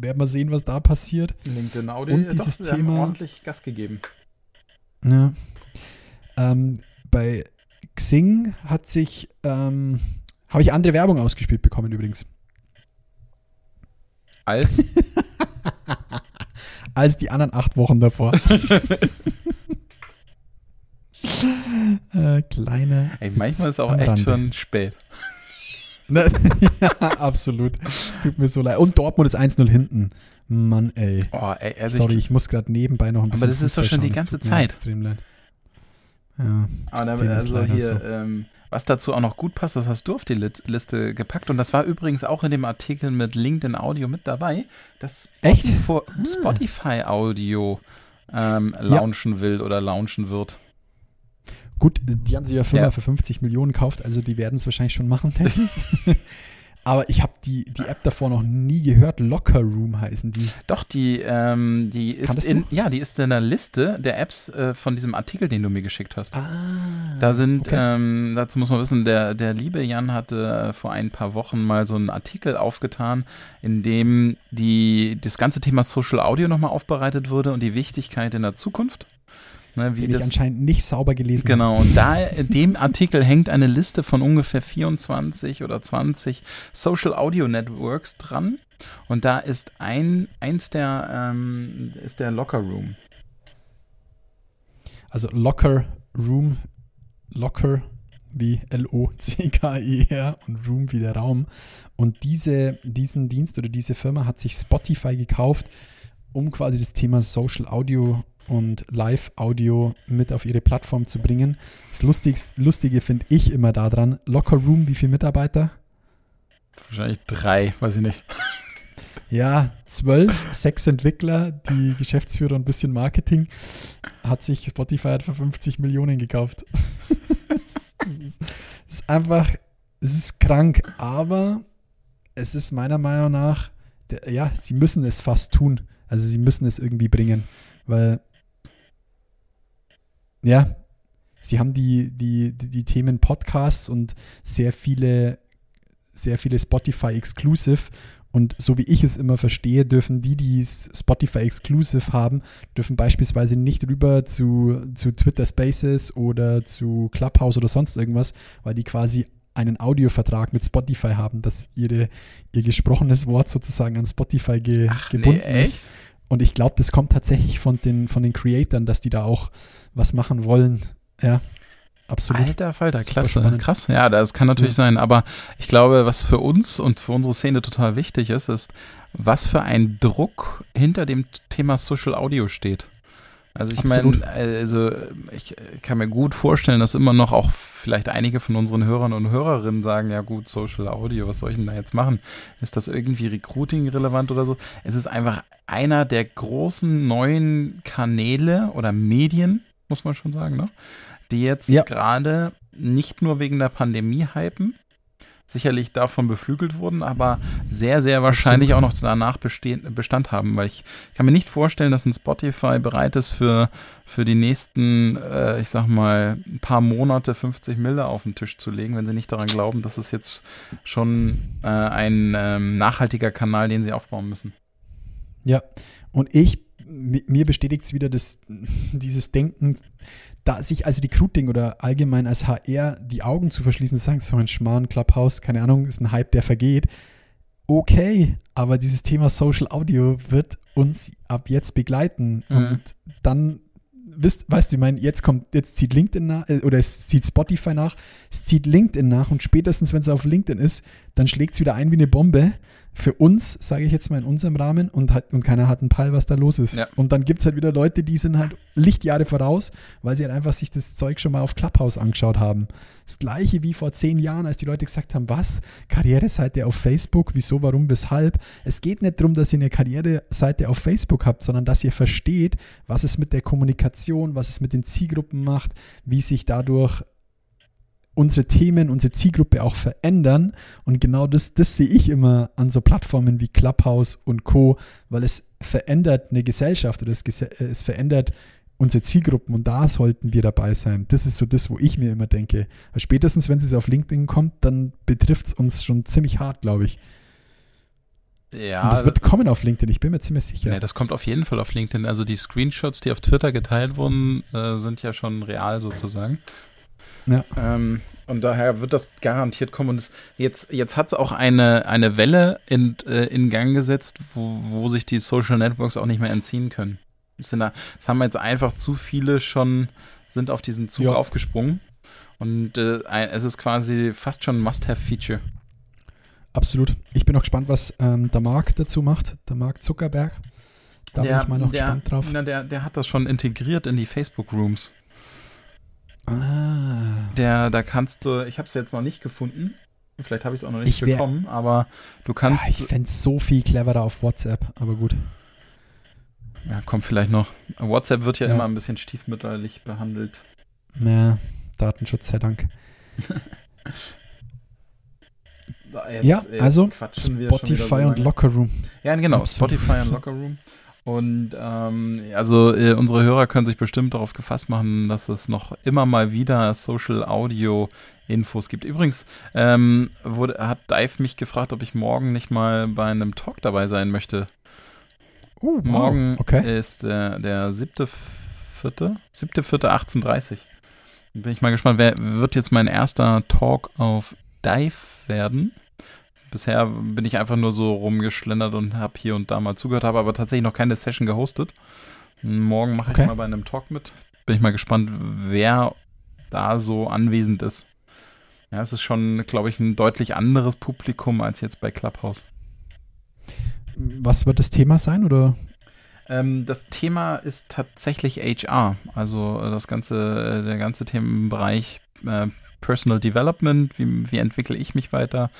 werden wir sehen, was da passiert. LinkedIn Audio und dieses doch, Thema ordentlich Gas gegeben. Ja. Ähm, bei Xing hat sich ähm, habe ich andere Werbung ausgespielt bekommen übrigens. Als? <laughs> Als die anderen acht Wochen davor. <laughs> äh, kleine. Ey, manchmal ist auch echt schon spät. Ne? <laughs> ja, absolut. Es tut mir so leid. Und Dortmund ist 1-0 hinten. Mann, ey. Oh, ey, also Sorry, ich, ich muss gerade nebenbei noch ein bisschen. das ist doch schon die ganze Zeit. Extrem leid. Ja. aber da, dem ist also hier, so. ähm, was dazu auch noch gut passt, das hast du auf die Lit Liste gepackt. Und das war übrigens auch in dem Artikel mit LinkedIn Audio mit dabei, dass Echt? Ah. Spotify, Spotify Audio ähm, launchen will oder launchen wird. Gut, die haben sich ja Firma Ja. für 50 Millionen gekauft, also die werden es wahrscheinlich schon machen, denke ich. <laughs> Aber ich habe die, die App davor noch nie gehört. Locker Room heißen die. Doch, die, ähm, die ist in, du? ja, die ist in der Liste der Apps äh, von diesem Artikel, den du mir geschickt hast. Ah. Da sind, okay. ähm, dazu muss man wissen, der, der liebe Jan hatte äh, vor ein paar Wochen mal so einen Artikel aufgetan, in dem die, das ganze Thema Social Audio nochmal aufbereitet wurde und die Wichtigkeit in der Zukunft. Ne, wie Den ich das, anscheinend nicht sauber gelesen Genau, und da in dem Artikel hängt eine Liste von ungefähr 24 oder 20 Social Audio Networks dran. Und da ist ein, eins der, ähm, ist der Locker Room. habe. Also Locker Room, Locker wie L-O-C-K-E-R und Room wie der Raum. Und diese, diesen Dienst oder diese Firma hat sich Spotify gekauft, um quasi das Thema Social Audio und Live-Audio mit auf ihre Plattform zu bringen. Das Lustigste, Lustige finde ich immer daran, Locker Room, wie viele Mitarbeiter? Wahrscheinlich drei, weiß ich nicht. Ja, zwölf, sechs Entwickler, die Geschäftsführer und ein bisschen Marketing, hat sich Spotify hat für 50 Millionen gekauft. Es ist, es ist einfach, es ist krank, aber es ist meiner Meinung nach, der, ja, sie müssen es fast tun. Also sie müssen es irgendwie bringen, weil, ja, sie haben die, die, die, die Themen Podcasts und sehr viele, sehr viele Spotify Exclusive und so wie ich es immer verstehe, dürfen die, die Spotify Exclusive haben, dürfen beispielsweise nicht rüber zu, zu Twitter Spaces oder zu Clubhouse oder sonst irgendwas, weil die quasi einen Audiovertrag mit Spotify haben, dass ihre, ihr gesprochenes Wort sozusagen an Spotify ge, gebunden ist. Und ich glaube, das kommt tatsächlich von den, von den Creatoren, dass die da auch was machen wollen. Ja, absolut. Alter Falter, Super klasse. spannend. Krass, ja, das kann natürlich Ja. sein. Aber ich glaube, was für uns und für unsere Szene total wichtig ist, ist, was für ein Druck hinter dem Thema Social Audio steht. Also ich meine, also ich kann mir gut vorstellen, dass immer noch auch vielleicht einige von unseren Hörern und Hörerinnen sagen, ja gut, Social Audio, was soll ich denn da jetzt machen? Ist das irgendwie Recruiting relevant oder so? Es ist einfach einer der großen neuen Kanäle oder Medien, muss man schon sagen, ne? die jetzt Ja. gerade nicht nur wegen der Pandemie hypen, sicherlich davon beflügelt wurden, aber sehr, sehr wahrscheinlich auch noch danach bestehen, Bestand haben, weil ich kann mir nicht vorstellen, dass ein Spotify bereit ist für, für die nächsten, äh, ich sag mal, ein paar Monate 50 Mille auf den Tisch zu legen, wenn sie nicht daran glauben, dass es jetzt schon äh, ein ähm, nachhaltiger Kanal, den sie aufbauen müssen. Ja, und ich, mi- mir bestätigt es wieder das, dieses Denken, da sich als Recruiting oder allgemein als HR die Augen zu verschließen, zu sagen, so ein Schmarrn, Clubhouse, keine Ahnung, ist ein Hype, der vergeht. Okay, aber dieses Thema Social Audio wird uns ab jetzt begleiten. Mhm. Und dann, wisst, weißt du, ich meine, jetzt kommt, jetzt zieht LinkedIn nach, äh, oder es zieht Spotify nach, es zieht LinkedIn nach und spätestens, wenn es auf LinkedIn ist, dann schlägt es wieder ein wie eine Bombe. Für uns, sage ich jetzt mal in unserem Rahmen, und, hat, und keiner hat einen Peil, was da los ist. Ja. Und dann gibt es halt wieder Leute, die sind halt Lichtjahre voraus, weil sie halt einfach sich das Zeug schon mal auf Clubhouse angeschaut haben. Das gleiche wie vor zehn Jahren, als die Leute gesagt haben, was? Karriereseite auf Facebook? Wieso, warum, weshalb? Es geht nicht darum, dass ihr eine Karriereseite auf Facebook habt, sondern dass ihr versteht, was es mit der Kommunikation, was es mit den Zielgruppen macht, wie sich dadurch unsere Themen, unsere Zielgruppe auch verändern. Und genau das, das sehe ich immer an so Plattformen wie Clubhouse und Co., weil es verändert eine Gesellschaft oder es, äh, es verändert unsere Zielgruppen und da sollten wir dabei sein. Das ist so das, wo ich mir immer denke. Weil spätestens, wenn es auf LinkedIn kommt, dann betrifft es uns schon ziemlich hart, glaube ich. Ja, und das wird kommen auf LinkedIn, ich bin mir ziemlich sicher. Ja, das kommt auf jeden Fall auf LinkedIn. Also die Screenshots, die auf Twitter geteilt wurden, äh, sind ja schon real sozusagen. Ja. Ähm, und daher wird das garantiert kommen. Und es, jetzt, jetzt hat es auch eine, eine Welle in, äh, in Gang gesetzt, wo, wo sich die Social Networks auch nicht mehr entziehen können. Sind da, es haben jetzt einfach zu viele schon, sind auf diesen Zug Ja. aufgesprungen. Und äh, es ist quasi fast schon ein Must-Have-Feature. Absolut. Ich bin auch gespannt, was ähm, der Marc dazu macht, der Marc Zuckerberg. Da bin ich mal noch der, gespannt drauf. Na, der, der hat das schon integriert in die Facebook-Rooms. Ah. Der, da kannst du, ich habe es jetzt noch nicht gefunden. Vielleicht habe ich es auch noch nicht Ich wär- bekommen, aber du Ja, kannst. ich fände es so viel cleverer auf WhatsApp, aber gut. Ja, kommt vielleicht noch. WhatsApp wird ja, Ja. immer ein bisschen stiefmütterlich behandelt. Naja, Datenschutz sei Dank. <laughs> Da, jetzt- Ja, jetzt also Spotify so und lange. Lockerroom. Ja, genau, Absolut. Spotify und Locker Room. Und ähm, also äh, unsere Hörer können sich bestimmt darauf gefasst machen, dass es noch immer mal wieder Social Audio Infos gibt. Übrigens ähm, wurde, hat Dive mich gefragt, ob ich morgen nicht mal bei einem Talk dabei sein möchte. Uh, wow. Morgen Okay. ist der, der siebte, vierte, siebte, vierte, 18.30 Bin ich mal gespannt, wer wird jetzt mein erster Talk auf Dive werden? Bisher bin ich einfach nur so rumgeschlendert und habe hier und da mal zugehört, habe aber tatsächlich noch keine Session gehostet. Morgen mache Okay. ich mal bei einem Talk mit. Bin ich mal gespannt, wer da so anwesend ist. Ja, es ist schon, glaube ich, ein deutlich anderes Publikum als jetzt bei Clubhouse. Was wird das Thema sein? Oder? Ähm, das Thema ist tatsächlich HR, also äh, das ganze, äh, der ganze Themenbereich äh, Personal Development, wie, wie entwickle ich mich weiter,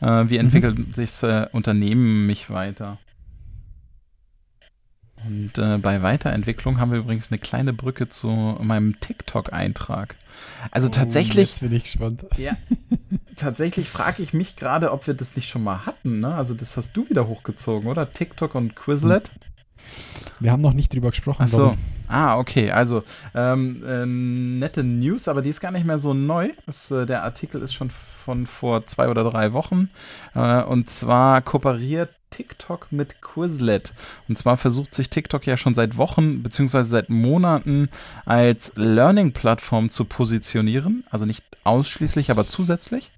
äh, wie entwickelt sich das äh, Unternehmen mich weiter. Und äh, bei Weiterentwicklung haben wir übrigens eine kleine Brücke zu meinem TikTok-Eintrag. Also tatsächlich, Oh, Jetzt bin ich gespannt. ja, tatsächlich frage ich mich gerade, ob wir das nicht schon mal hatten. Ne? Also das hast du wieder hochgezogen, oder? TikTok und Quizlet. Wir haben noch nicht drüber gesprochen. Ach so. Ah, okay. Also, ähm, äh, nette News, aber die ist gar nicht mehr so neu. Das, äh, der Artikel ist schon von vor zwei oder drei Wochen. Äh, und zwar kooperiert TikTok mit Quizlet. Und zwar versucht sich TikTok ja schon seit Wochen beziehungsweise seit Monaten als Learning-Plattform zu positionieren. Also nicht ausschließlich, aber zusätzlich.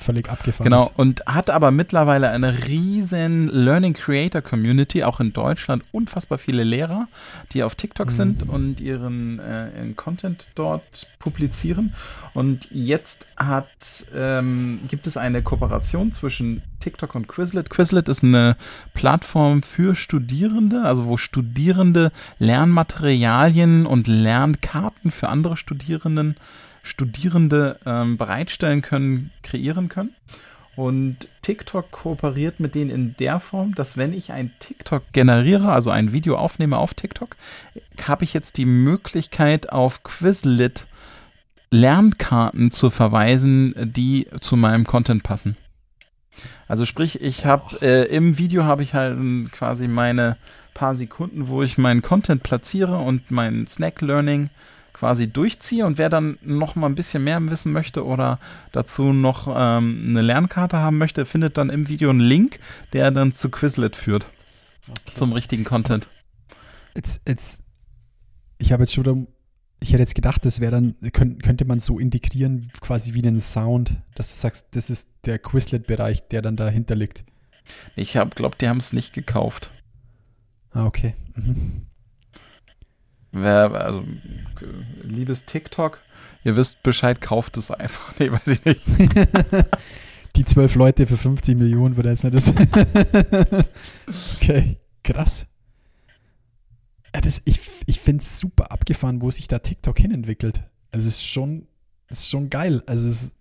Völlig abgefahren. Genau, ist. und hat aber mittlerweile eine riesen Learning Creator Community, auch in Deutschland, unfassbar viele Lehrer, die auf TikTok Mhm. sind und ihren, äh, ihren Content dort publizieren. Und jetzt hat, ähm, gibt es eine Kooperation zwischen TikTok und Quizlet. Quizlet ist eine Plattform für Studierende, also wo Studierende Lernmaterialien und Lernkarten für andere Studierenden Studierende ähm, bereitstellen können, kreieren können. Und TikTok kooperiert mit denen in der Form, dass wenn ich ein TikTok generiere, also ein Video aufnehme auf TikTok, habe ich jetzt die Möglichkeit auf Quizlet Lernkarten zu verweisen, die zu meinem Content passen. Also sprich, ich habe äh, im Video habe ich halt ähm, quasi meine paar Sekunden, wo ich meinen Content platziere und mein Snack Learning quasi durchziehe und wer dann noch mal ein bisschen mehr wissen möchte oder dazu noch ähm, eine Lernkarte haben möchte, findet dann im Video einen Link, der dann zu Quizlet führt. Zum richtigen Content. Jetzt, jetzt, ich habe jetzt schon, wieder- ich hätte jetzt gedacht, das wäre dann, könnt, könnte man so integrieren, quasi wie einen Sound, dass du sagst, das ist der Quizlet-Bereich, der dann dahinter liegt. Ich glaube, die haben es nicht gekauft. Ah, okay. Mhm. Wer, also, k- liebes TikTok, ihr wisst Bescheid, kauft es einfach. <laughs> Nee, weiß ich nicht. <laughs> Die zwölf Leute für 50 Millionen würde jetzt nicht das. <laughs> okay, krass. Ja, das, ich ich finde es super abgefahren, wo sich da TikTok hinentwickelt. Also es ist schon, es ist schon geil. Also es ist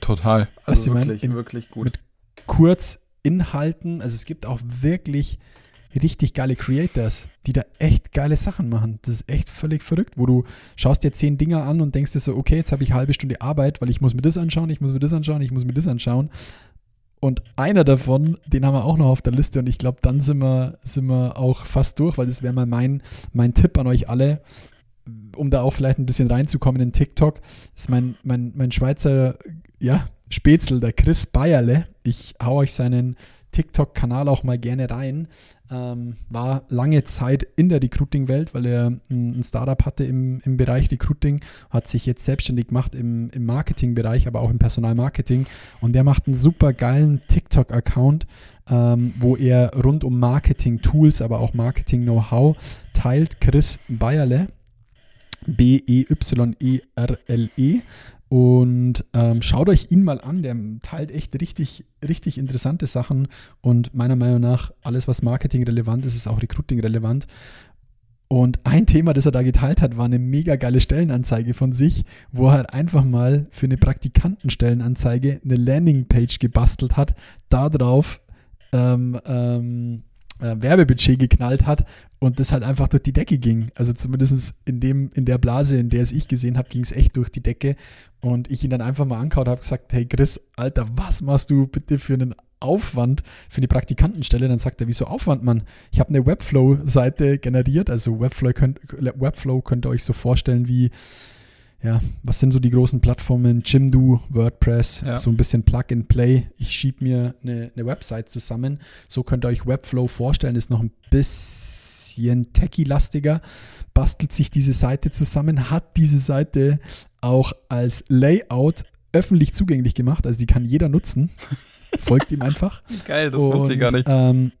Total. Also du, ich mein, wirklich, im- wirklich gut. mit- kurz Inhalten. Also es gibt auch wirklich richtig geile Creators, die da echt geile Sachen machen. Das ist echt völlig verrückt, wo du schaust dir zehn Dinger an und denkst dir so, okay, jetzt habe ich eine halbe Stunde Arbeit, weil ich muss mir das anschauen, ich muss mir das anschauen, ich muss mir das anschauen. Und einer davon, den haben wir auch noch auf der Liste und ich glaube, dann sind wir, sind wir auch fast durch, weil das wäre mal mein, mein Tipp an euch alle, um da auch vielleicht ein bisschen reinzukommen in TikTok, ist mein, mein, mein Schweizer, ja, Spätzl, der Chris Bayerle. Ich hau euch seinen TikTok-Kanal auch mal gerne rein. Ähm, war lange Zeit in der Recruiting-Welt, weil er ein Startup hatte im, im Bereich Recruiting, hat sich jetzt selbstständig gemacht im, im Marketing-Bereich, aber auch im Personalmarketing. Und der macht einen super geilen TikTok-Account, ähm, wo er rund um Marketing-Tools, aber auch Marketing-Know-how teilt. Chris Bayerle. B-E-Y-E-R-L-E. Und ähm, schaut euch ihn mal an, der teilt echt richtig, richtig interessante Sachen und meiner Meinung nach alles, was Marketing relevant ist, ist auch Recruiting relevant. Und ein Thema, das er da geteilt hat, war eine mega geile Stellenanzeige von sich, wo er halt einfach mal für eine Praktikantenstellenanzeige eine Landingpage gebastelt hat, darauf ähm, ähm, äh, Werbebudget geknallt hat und das halt einfach durch die Decke ging. Also zumindest in, dem, in der Blase, in der es ich gesehen habe, ging es echt durch die Decke. Und ich ihn dann einfach mal angehauen habe gesagt, hey Chris, Alter, was machst du bitte für einen Aufwand für die Praktikantenstelle? Dann sagt er, wieso Aufwand, Mann? Ich habe eine Webflow-Seite generiert. Also Webflow könnt, Webflow könnt ihr euch so vorstellen wie ja, was sind so die großen Plattformen? Jimdo, WordPress, ja. so ein bisschen Plug and Play. Ich schiebe mir eine, eine, Website zusammen. So könnt ihr euch Webflow vorstellen, ist noch ein bisschen techie-lastiger. Bastelt sich diese Seite zusammen, hat diese Seite auch als Layout öffentlich zugänglich gemacht. Also die kann jeder nutzen. <laughs> Folgt ihm einfach. Geil, das Und, wusste ich gar nicht. Ähm,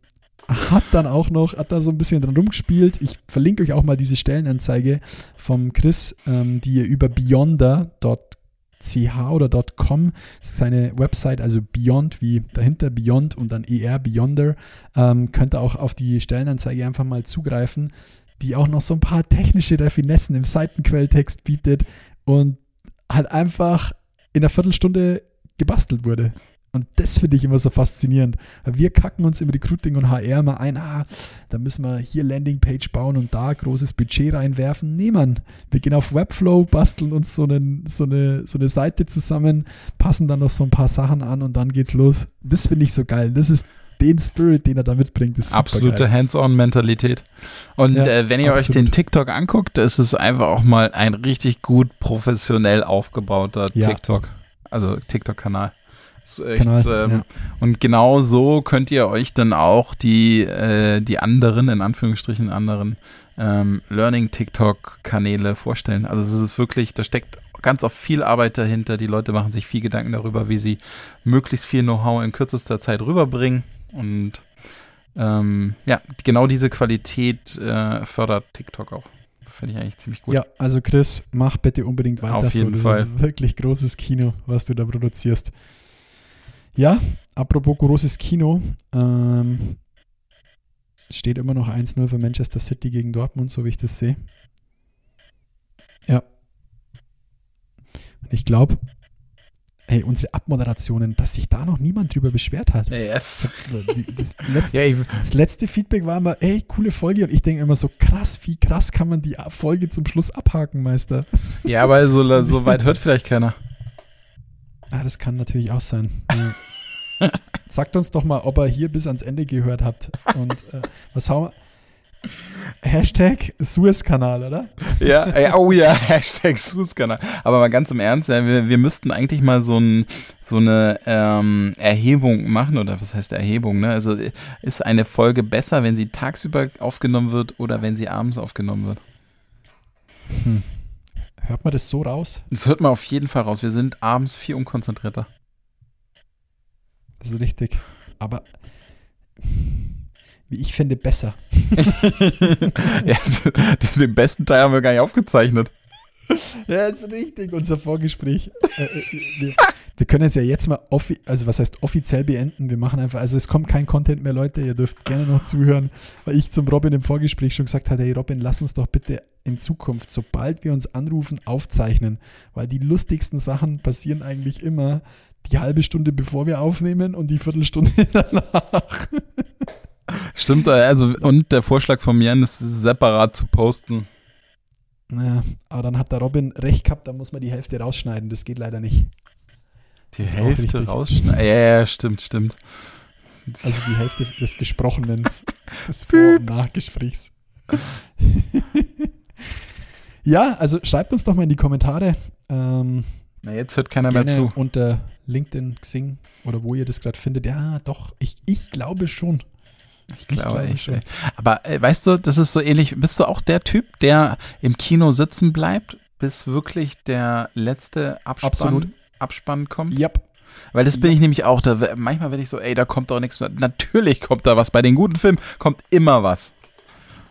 hat dann auch noch, hat da so ein bisschen dran rumgespielt. Ich verlinke euch auch mal diese Stellenanzeige vom Chris, ähm, die ihr über beyonder.ch oder .com, seine Website, also Beyond wie dahinter, Beyond und dann ER, Beyonder, ähm, könnt ihr auch auf die Stellenanzeige einfach mal zugreifen, die auch noch so ein paar technische Raffinessen im Seitenquelltext bietet und halt einfach in einer Viertelstunde gebastelt wurde. Und das finde ich immer so faszinierend. Wir kacken uns im Recruiting und HR mal ein, ah, da müssen wir hier Landingpage bauen und da großes Budget reinwerfen. Nee, Mann, wir gehen auf Webflow, basteln uns so, einen, so, eine, so eine Seite zusammen, passen dann noch so ein paar Sachen an und dann geht's los. Das finde ich so geil. Das ist den Spirit, den er da mitbringt, ist Absolute Hands-on-Mentalität. Und ja, äh, wenn ihr absolut. euch den TikTok anguckt, ist es einfach auch mal ein richtig gut professionell aufgebauter ja. TikTok. Also TikTok-Kanal. Echt, Kanal, ähm, ja. Und genau so könnt ihr euch dann auch die, äh, die anderen, in Anführungsstrichen anderen, ähm, Learning-TikTok-Kanäle vorstellen. Also es ist wirklich, da steckt ganz oft viel Arbeit dahinter. Die Leute machen sich viel Gedanken darüber, wie sie möglichst viel Know-how in kürzester Zeit rüberbringen. Und ähm, ja, genau diese Qualität äh, fördert TikTok auch. Finde ich eigentlich ziemlich gut. Ja, also Chris, mach bitte unbedingt weiter Auf jeden so. Das Fall. ist wirklich großes Kino, was du da produzierst. Ja, apropos großes Kino. Ähm, steht immer noch 1-0 für Manchester City gegen Dortmund, so wie ich das sehe. Ja. Ich glaube, hey, unsere Abmoderationen, dass sich da noch niemand drüber beschwert hat. Yes. Das, <laughs> letzte, das letzte Feedback war immer, ey, coole Folge. Und ich denke immer so, krass, wie krass kann man die Folge zum Schluss abhaken, Meister? Ja, weil so, so <laughs> weit hört vielleicht keiner. Ah, das kann natürlich auch sein. <laughs> Sagt uns doch mal, ob ihr hier bis ans Ende gehört habt. Und äh, was haben wir? Hashtag Suezkanal, oder? Ja, oh ja, <laughs> Hashtag Suezkanal. Aber mal ganz im Ernst, ja, wir, wir müssten eigentlich mal so, ein, so eine ähm, Erhebung machen, oder was heißt Erhebung, ne? Also ist eine Folge besser, wenn sie tagsüber aufgenommen wird oder wenn sie abends aufgenommen wird? Hm. Hört man das so raus? Das hört man auf jeden Fall raus. Wir sind abends viel unkonzentrierter. Das ist richtig. Aber wie ich finde, besser. <laughs> ja, den besten Teil haben wir gar nicht aufgezeichnet. <laughs> Ja, ist richtig, unser Vorgespräch. Äh, äh, wir, können es ja jetzt mal, also was heißt offiziell beenden. Wir machen einfach, also es kommt kein Content mehr, Leute. Ihr dürft gerne noch zuhören, weil ich zum Robin im Vorgespräch schon gesagt hatte, hey Robin, lass uns doch bitte in Zukunft, sobald wir uns anrufen, aufzeichnen. Weil die lustigsten Sachen passieren eigentlich immer die halbe Stunde bevor wir aufnehmen und die Viertelstunde <laughs> danach. Stimmt, also und der Vorschlag von mir ist separat zu posten. Naja, aber dann hat der Robin recht gehabt, da muss man die Hälfte rausschneiden. Das geht leider nicht. Die Hälfte rausschneiden? Ja, ja, stimmt, stimmt. Also die Hälfte des Gesprochenen, <laughs> des Vor- und Nachgesprächs. <laughs> ja, also schreibt uns doch mal in die Kommentare. Ähm, Na, jetzt hört keiner mehr zu. Unter LinkedIn, Xing oder wo ihr das gerade findet. Ja, doch, ich, ich glaube schon. Ich glaube, glaube ich, schon. Aber äh, weißt du, das ist so ähnlich. Bist du auch der Typ, der im Kino sitzen bleibt, bis wirklich der letzte Abspann, Absolut. Abspann kommt? Yep. Weil das bin ich nämlich auch. Da, manchmal werde ich so, ey, da kommt doch nichts mehr. Natürlich kommt da was. Bei den guten Filmen kommt immer was.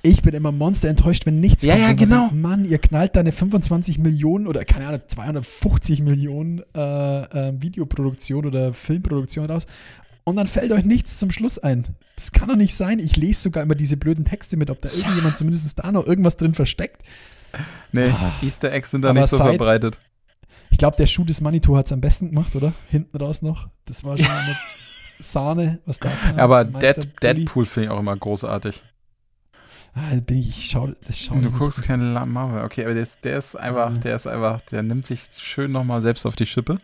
Ich bin immer monster enttäuscht, wenn nichts Ja, kommt. ja, man genau. denkt, Mann, ihr knallt da eine 25 Millionen oder keine Ahnung, 250 Millionen äh, äh, Videoproduktion oder Filmproduktion raus. Und dann fällt euch nichts zum Schluss ein. Das kann doch nicht sein. Ich lese sogar immer diese blöden Texte mit, ob da irgendjemand zumindest da noch irgendwas drin versteckt. Nee, Ah. Easter Eggs sind da Aber nicht so seit- verbreitet. Ich glaube, der Schuh des Manitou hat es am besten gemacht, oder? Hinten raus noch. Das war schon mit <laughs> Sahne, was da kam. Aber Dead. Deadpool finde ich auch immer großartig. Ah, bin ich, ich schau, das schau Du guckst keinen La- Marvel. Okay, aber der ist, der ist einfach, Mhm. der ist einfach, der nimmt sich schön nochmal selbst auf die Schippe.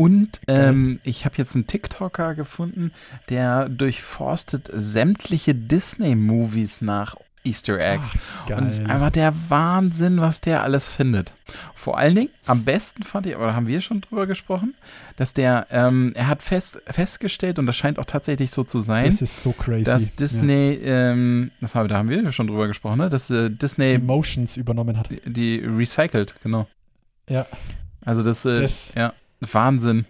Und ähm, ich habe jetzt einen TikToker gefunden, der durchforstet sämtliche Disney-Movies nach Easter Eggs. Geil. Und es ist einfach der Wahnsinn, was der alles findet. Vor allen Dingen, am besten fand ich, oder haben wir schon drüber gesprochen, dass der, ähm, er hat fest, festgestellt, und das scheint auch tatsächlich so zu sein, das ist so crazy. dass Disney, ähm, das haben, da haben wir schon drüber gesprochen, ne? dass äh, ja, Disney die Motions übernommen hat. die, die recycelt, genau. Ja. Also das, äh, Das- ja, Wahnsinn.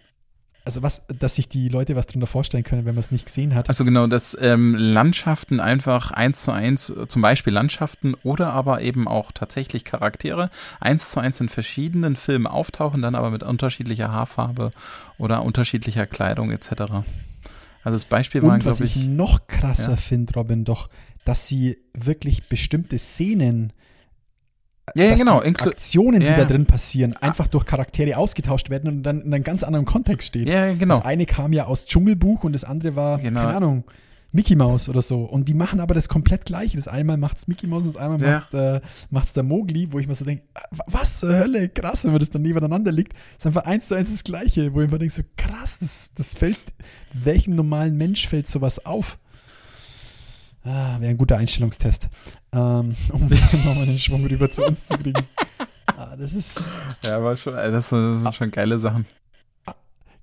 Also was, dass sich die Leute was drunter vorstellen können, wenn man es nicht gesehen hat. Also genau, dass ähm, Landschaften einfach eins zu eins, äh, zum Beispiel Landschaften oder aber eben auch tatsächlich Charaktere, eins zu eins in verschiedenen Filmen auftauchen, dann aber mit unterschiedlicher Haarfarbe oder unterschiedlicher Kleidung etc. Also das Beispiel war, was glaube ich, ich, noch krasser Ja. finde, Robin, doch, dass sie wirklich bestimmte Szenen, ja, ja genau, die Aktionen, die Ja, da drin passieren, einfach durch Charaktere ausgetauscht werden und dann in einem ganz anderen Kontext stehen. ja, genau. Das eine kam ja aus Dschungelbuch und das andere war, Genau. keine Ahnung, Mickey Mouse oder so. Und die machen aber das komplett gleiche. Das einmal macht's Mickey Mouse und das einmal Ja. macht's, der, macht's der Mowgli, wo ich mir so denke, was zur Hölle, krass, wenn man das dann nebeneinander liegt. ist einfach eins zu eins das Gleiche, wo ich mir denke, so krass, das, das fällt, welchem normalen Mensch fällt sowas auf? Ah, Wäre ein guter Einstellungstest. Ähm, <laughs> um <laughs> nochmal den Schwung rüber zu uns zu kriegen. Ah, das ist, Ja, aber schon, das sind das sind schon geile Sachen.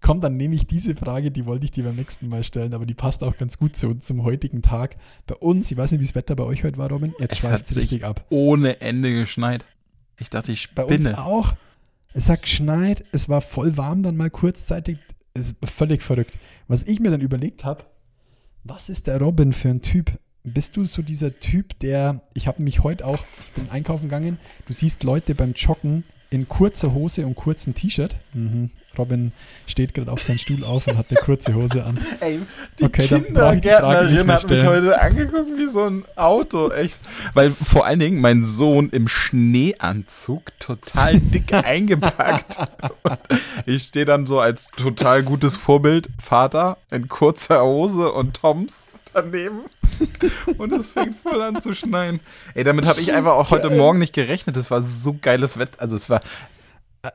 Komm, dann nehme ich diese Frage, die wollte ich dir beim nächsten Mal stellen, aber die passt auch ganz gut zu, zum heutigen Tag. Bei uns, ich weiß nicht, wie das Wetter bei euch heute war, Robin, jetzt schweift es richtig ab. ohne Ende geschneit. Ich dachte, ich Bei uns spinne. auch. Es hat geschneit, es war voll warm dann mal kurzzeitig. Es ist völlig verrückt. Was ich mir dann überlegt habe, was ist der Robin für ein Typ? Bist du so dieser Typ, der, ich habe mich heute auch, ich bin einkaufen gegangen, du siehst Leute beim Joggen in kurzer Hose und kurzem T-Shirt. Mhm. Robin steht gerade auf seinen Stuhl auf und hat eine kurze Hose an. <laughs> Ey, die Okay, Kindergärtnerin hat mich heute angeguckt wie so ein Auto, echt. Weil vor allen Dingen mein Sohn im Schneeanzug total <laughs> dick eingepackt. Und ich stehe dann so als total gutes Vorbild, Vater in kurzer Hose und Toms daneben. <laughs> Und es fängt voll an zu schneien. Ey, damit habe ich einfach auch heute Morgen nicht gerechnet. Das war so geiles Wetter. Also es war,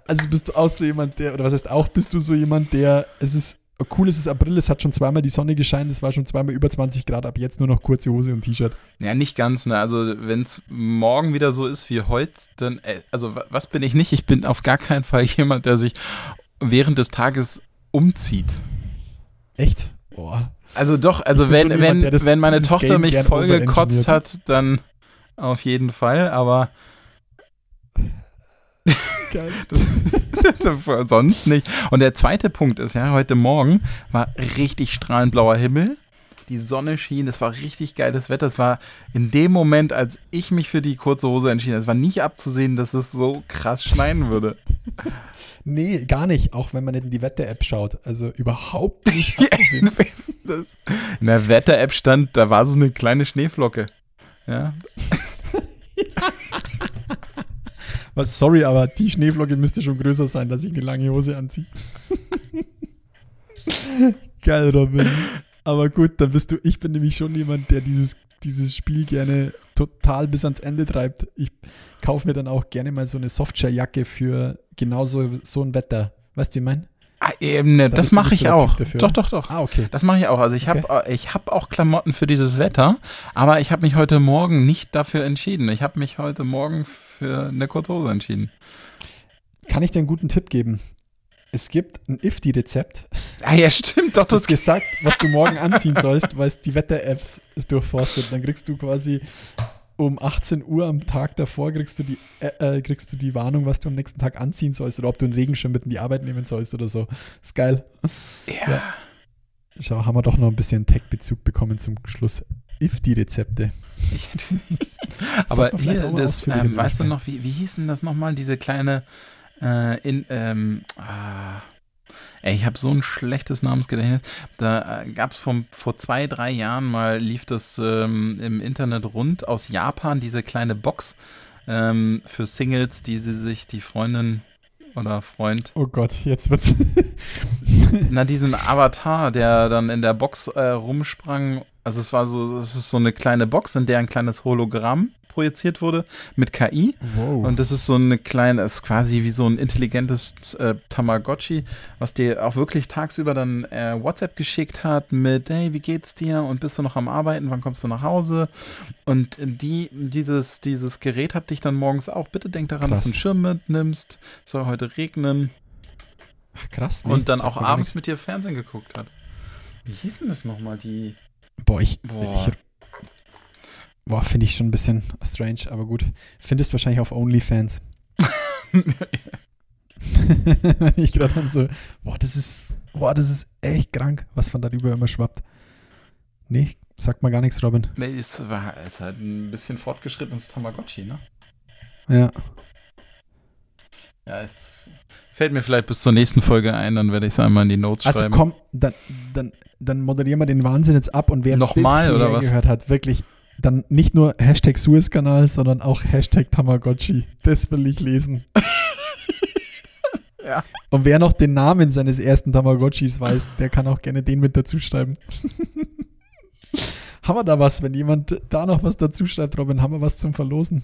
Also bist du auch so jemand, der, oder was heißt auch, bist du so jemand, der, es ist cool, es ist April, es hat schon zweimal die Sonne gescheint, es war schon zweimal über 20 Grad, ab jetzt nur noch kurze Hose und T-Shirt. Ja, nicht ganz, ne? Also, wenn es morgen wieder so ist wie heute, dann, äh, also, wa- was bin ich nicht? Ich bin auf gar keinen Fall <laughs> jemand, der sich während des Tages umzieht. Echt? Boah. Also, doch, also, wenn, jemand, wenn, das- wenn meine Tochter Game mich vollgekotzt hat, dann auf jeden Fall, aber Geil. <laughs> sonst nicht. Und der zweite Punkt ist ja, heute Morgen war richtig strahlend blauer Himmel. Die Sonne schien, es war richtig geiles Wetter. Es war in dem Moment, als ich mich für die kurze Hose entschieden habe, es war nicht abzusehen, dass es so krass schneien würde. Nee, gar nicht, auch wenn man nicht in die Wetter-App schaut. Also überhaupt nicht. <laughs> Das, in der Wetter-App stand, da war so eine kleine Schneeflocke. Ja, <laughs> Was, sorry, aber die Schneeflocke müsste schon größer sein, dass ich eine lange Hose anziehe. <laughs> Geil, Robin. Aber gut, dann bist du, ich bin nämlich schon jemand, der dieses, dieses Spiel gerne total bis ans Ende treibt. Ich kaufe mir dann auch gerne mal so eine Softshare-Jacke für genau so, so ein Wetter. Weißt du, wie ich meine? ah, eben, ne, Da das mache ich auch. Doch, doch, doch. Ah, okay. Das mache ich auch. Also ich Okay. habe ich hab auch Klamotten für dieses Wetter, aber ich habe mich heute Morgen nicht dafür entschieden. Ich habe mich heute Morgen für eine Kurzhose entschieden. Kann ich dir einen guten Tipp geben? Es gibt ein IFTI-Rezept, Ah ja, stimmt, doch, das das gesagt, was du morgen anziehen sollst, weil es die Wetter-Apps durchforstet. Dann kriegst du quasi um 18 Uhr am Tag davor kriegst du die, äh, äh, kriegst du die Warnung, was du am nächsten Tag anziehen sollst oder ob du einen Regenschirm mit in die Arbeit nehmen sollst oder so. Ist geil. ja. Ja. Schau, haben wir doch noch ein bisschen Tech-Bezug bekommen zum Schluss. IFTI-Rezepte. Ich hätte, <laughs> aber hier, das, ähm, weißt du noch, wie, wie hieß denn das nochmal, diese kleine, äh, in, ähm, ah, ey, ich habe so ein schlechtes Namensgedächtnis. Da äh, gab es vor zwei, drei Jahren mal, lief das ähm, im Internet rund aus Japan, diese kleine Box ähm, für Singles, die sie sich, die Freundin oder Freund, Oh Gott, jetzt wird's. <laughs> na, diesen Avatar, der dann in der Box äh, rumsprang. Also es war so, es ist so eine kleine Box, in der ein kleines Hologramm projiziert wurde mit KI. wow. Und das ist so eine kleine, ist quasi wie so ein intelligentes äh, Tamagotchi, was dir auch wirklich tagsüber dann äh, WhatsApp geschickt hat mit, hey, wie geht's dir? Und bist du noch am Arbeiten? Wann kommst du nach Hause? Und die, dieses, dieses Gerät hat dich dann morgens auch, bitte denk daran, dass du einen Krass. Schirm mitnimmst, es soll heute regnen. Ach, krass. nee, und dann auch abends mit dir Fernsehen geguckt hat. Wie hieß denn das nochmal, die? Boah, ich. Boah. ich boah, finde ich schon ein bisschen strange, aber gut. Findest wahrscheinlich auf OnlyFans. <laughs> Wenn ich gerade dann so, boah, das ist, boah, das ist echt krank, was von darüber immer schwappt. Nee, sagt mal gar nichts, Robin. Nee, es war es ist halt ein bisschen fortgeschrittenes Tamagotchi, ne? Ja. Ja, es fällt mir vielleicht bis zur nächsten Folge ein, dann werde ich es einmal in die Notes Also schreiben. komm, dann, dann, dann moderieren wir den Wahnsinn jetzt ab und wer Nochmal, bis oder was? gehört hat, wirklich, dann nicht nur Hashtag Suez-Kanal, sondern auch Hashtag Tamagotchi. Das will ich lesen. <laughs> Ja. Und wer noch den Namen seines ersten Tamagotchis weiß, der kann auch gerne den mit dazu schreiben. <laughs> haben wir da was? Wenn jemand da noch was dazu schreibt, Robin, haben wir was zum Verlosen?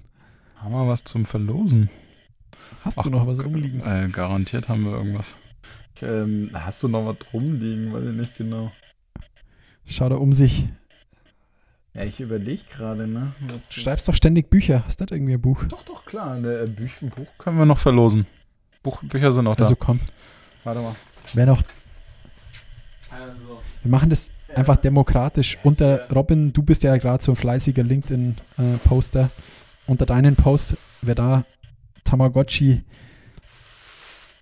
Haben wir was zum Verlosen? Hast Ach, du noch was rumliegen? Äh, garantiert haben wir irgendwas. Ich, ähm, hast du noch was rumliegen? Weiß ich nicht genau. Schau da um sich. Ja, ich überlege gerade, ne? Was- Du schreibst doch ständig Bücher. Hast du da irgendwie ein Buch? Doch, doch, klar. Ein äh, Buch, ein Buch können wir noch verlosen. Buch, Bücher sind noch da. Also komm. Warte mal. Wer noch Also. Wir machen das einfach demokratisch. Unter Robin, du bist ja gerade so ein fleißiger LinkedIn-Poster. Unter deinen Post, wer da Tamagotchi,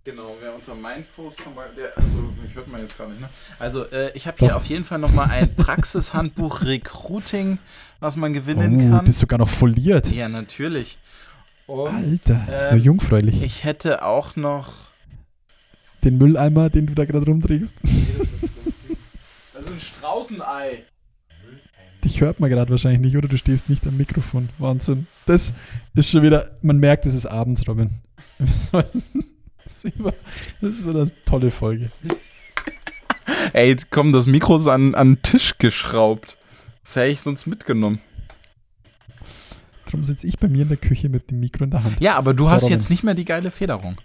Genau, wer unter meinen Post haben wir, der, also ich hört man jetzt gar nicht, ne? Also äh, ich habe hier auf jeden Fall nochmal ein Praxishandbuch <laughs> Recruiting, was man gewinnen oh, kann. das ist sogar noch foliert. Ja, natürlich. Und Alter, das ist Ähm, nur jungfräulich. ich hätte auch noch. Den Mülleimer, den du da gerade rumträgst, <laughs> Das ist ein Straußenei. dich hört man gerade wahrscheinlich nicht, oder du stehst nicht am Mikrofon. Wahnsinn. Das ist schon wieder, man merkt, es ist abends, Robin. <laughs> Wir sollten- Das ist wird eine tolle Folge. <laughs> Ey, komm, das Mikro ist an, an den Tisch geschraubt. Das hätte ich sonst mitgenommen. Darum sitze ich bei mir in der Küche mit dem Mikro in der Hand. Ja, aber du So, hast jetzt nicht mehr die geile Federung.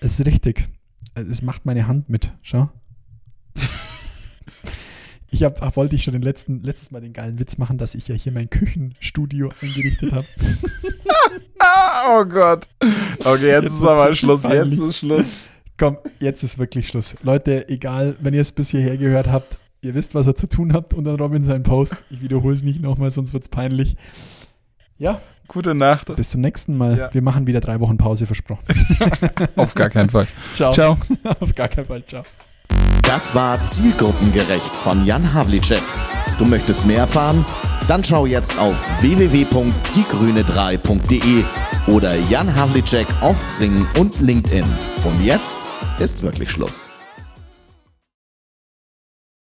Es ist richtig. Es macht meine Hand mit. Schau. <laughs> Ich hab, ach, wollte ich schon den letzten, letztes Mal den geilen Witz machen, dass ich ja hier mein Küchenstudio eingerichtet habe. <laughs> Ah, oh Gott. Okay, jetzt, Jetzt ist aber Schluss. peinlich. Jetzt ist Schluss. Komm, jetzt ist wirklich Schluss. Leute, egal, wenn ihr es bis hierher gehört habt, ihr wisst, was ihr zu tun habt unter Robin sein Post. Ich wiederhole es nicht nochmal, sonst wird es peinlich. Ja, Gute Nacht. bis zum nächsten Mal. Ja. Wir machen wieder drei Wochen Pause, versprochen. <laughs> Auf gar keinen Fall. Ciao. Ciao. <laughs> Auf gar keinen Fall. Ciao. Das war Zielgruppengerecht von Jan Havlicek. Du möchtest mehr erfahren? Dann schau jetzt auf www.diegrüne3.de oder Jan Havlicek auf Xing und LinkedIn. Und jetzt ist wirklich Schluss.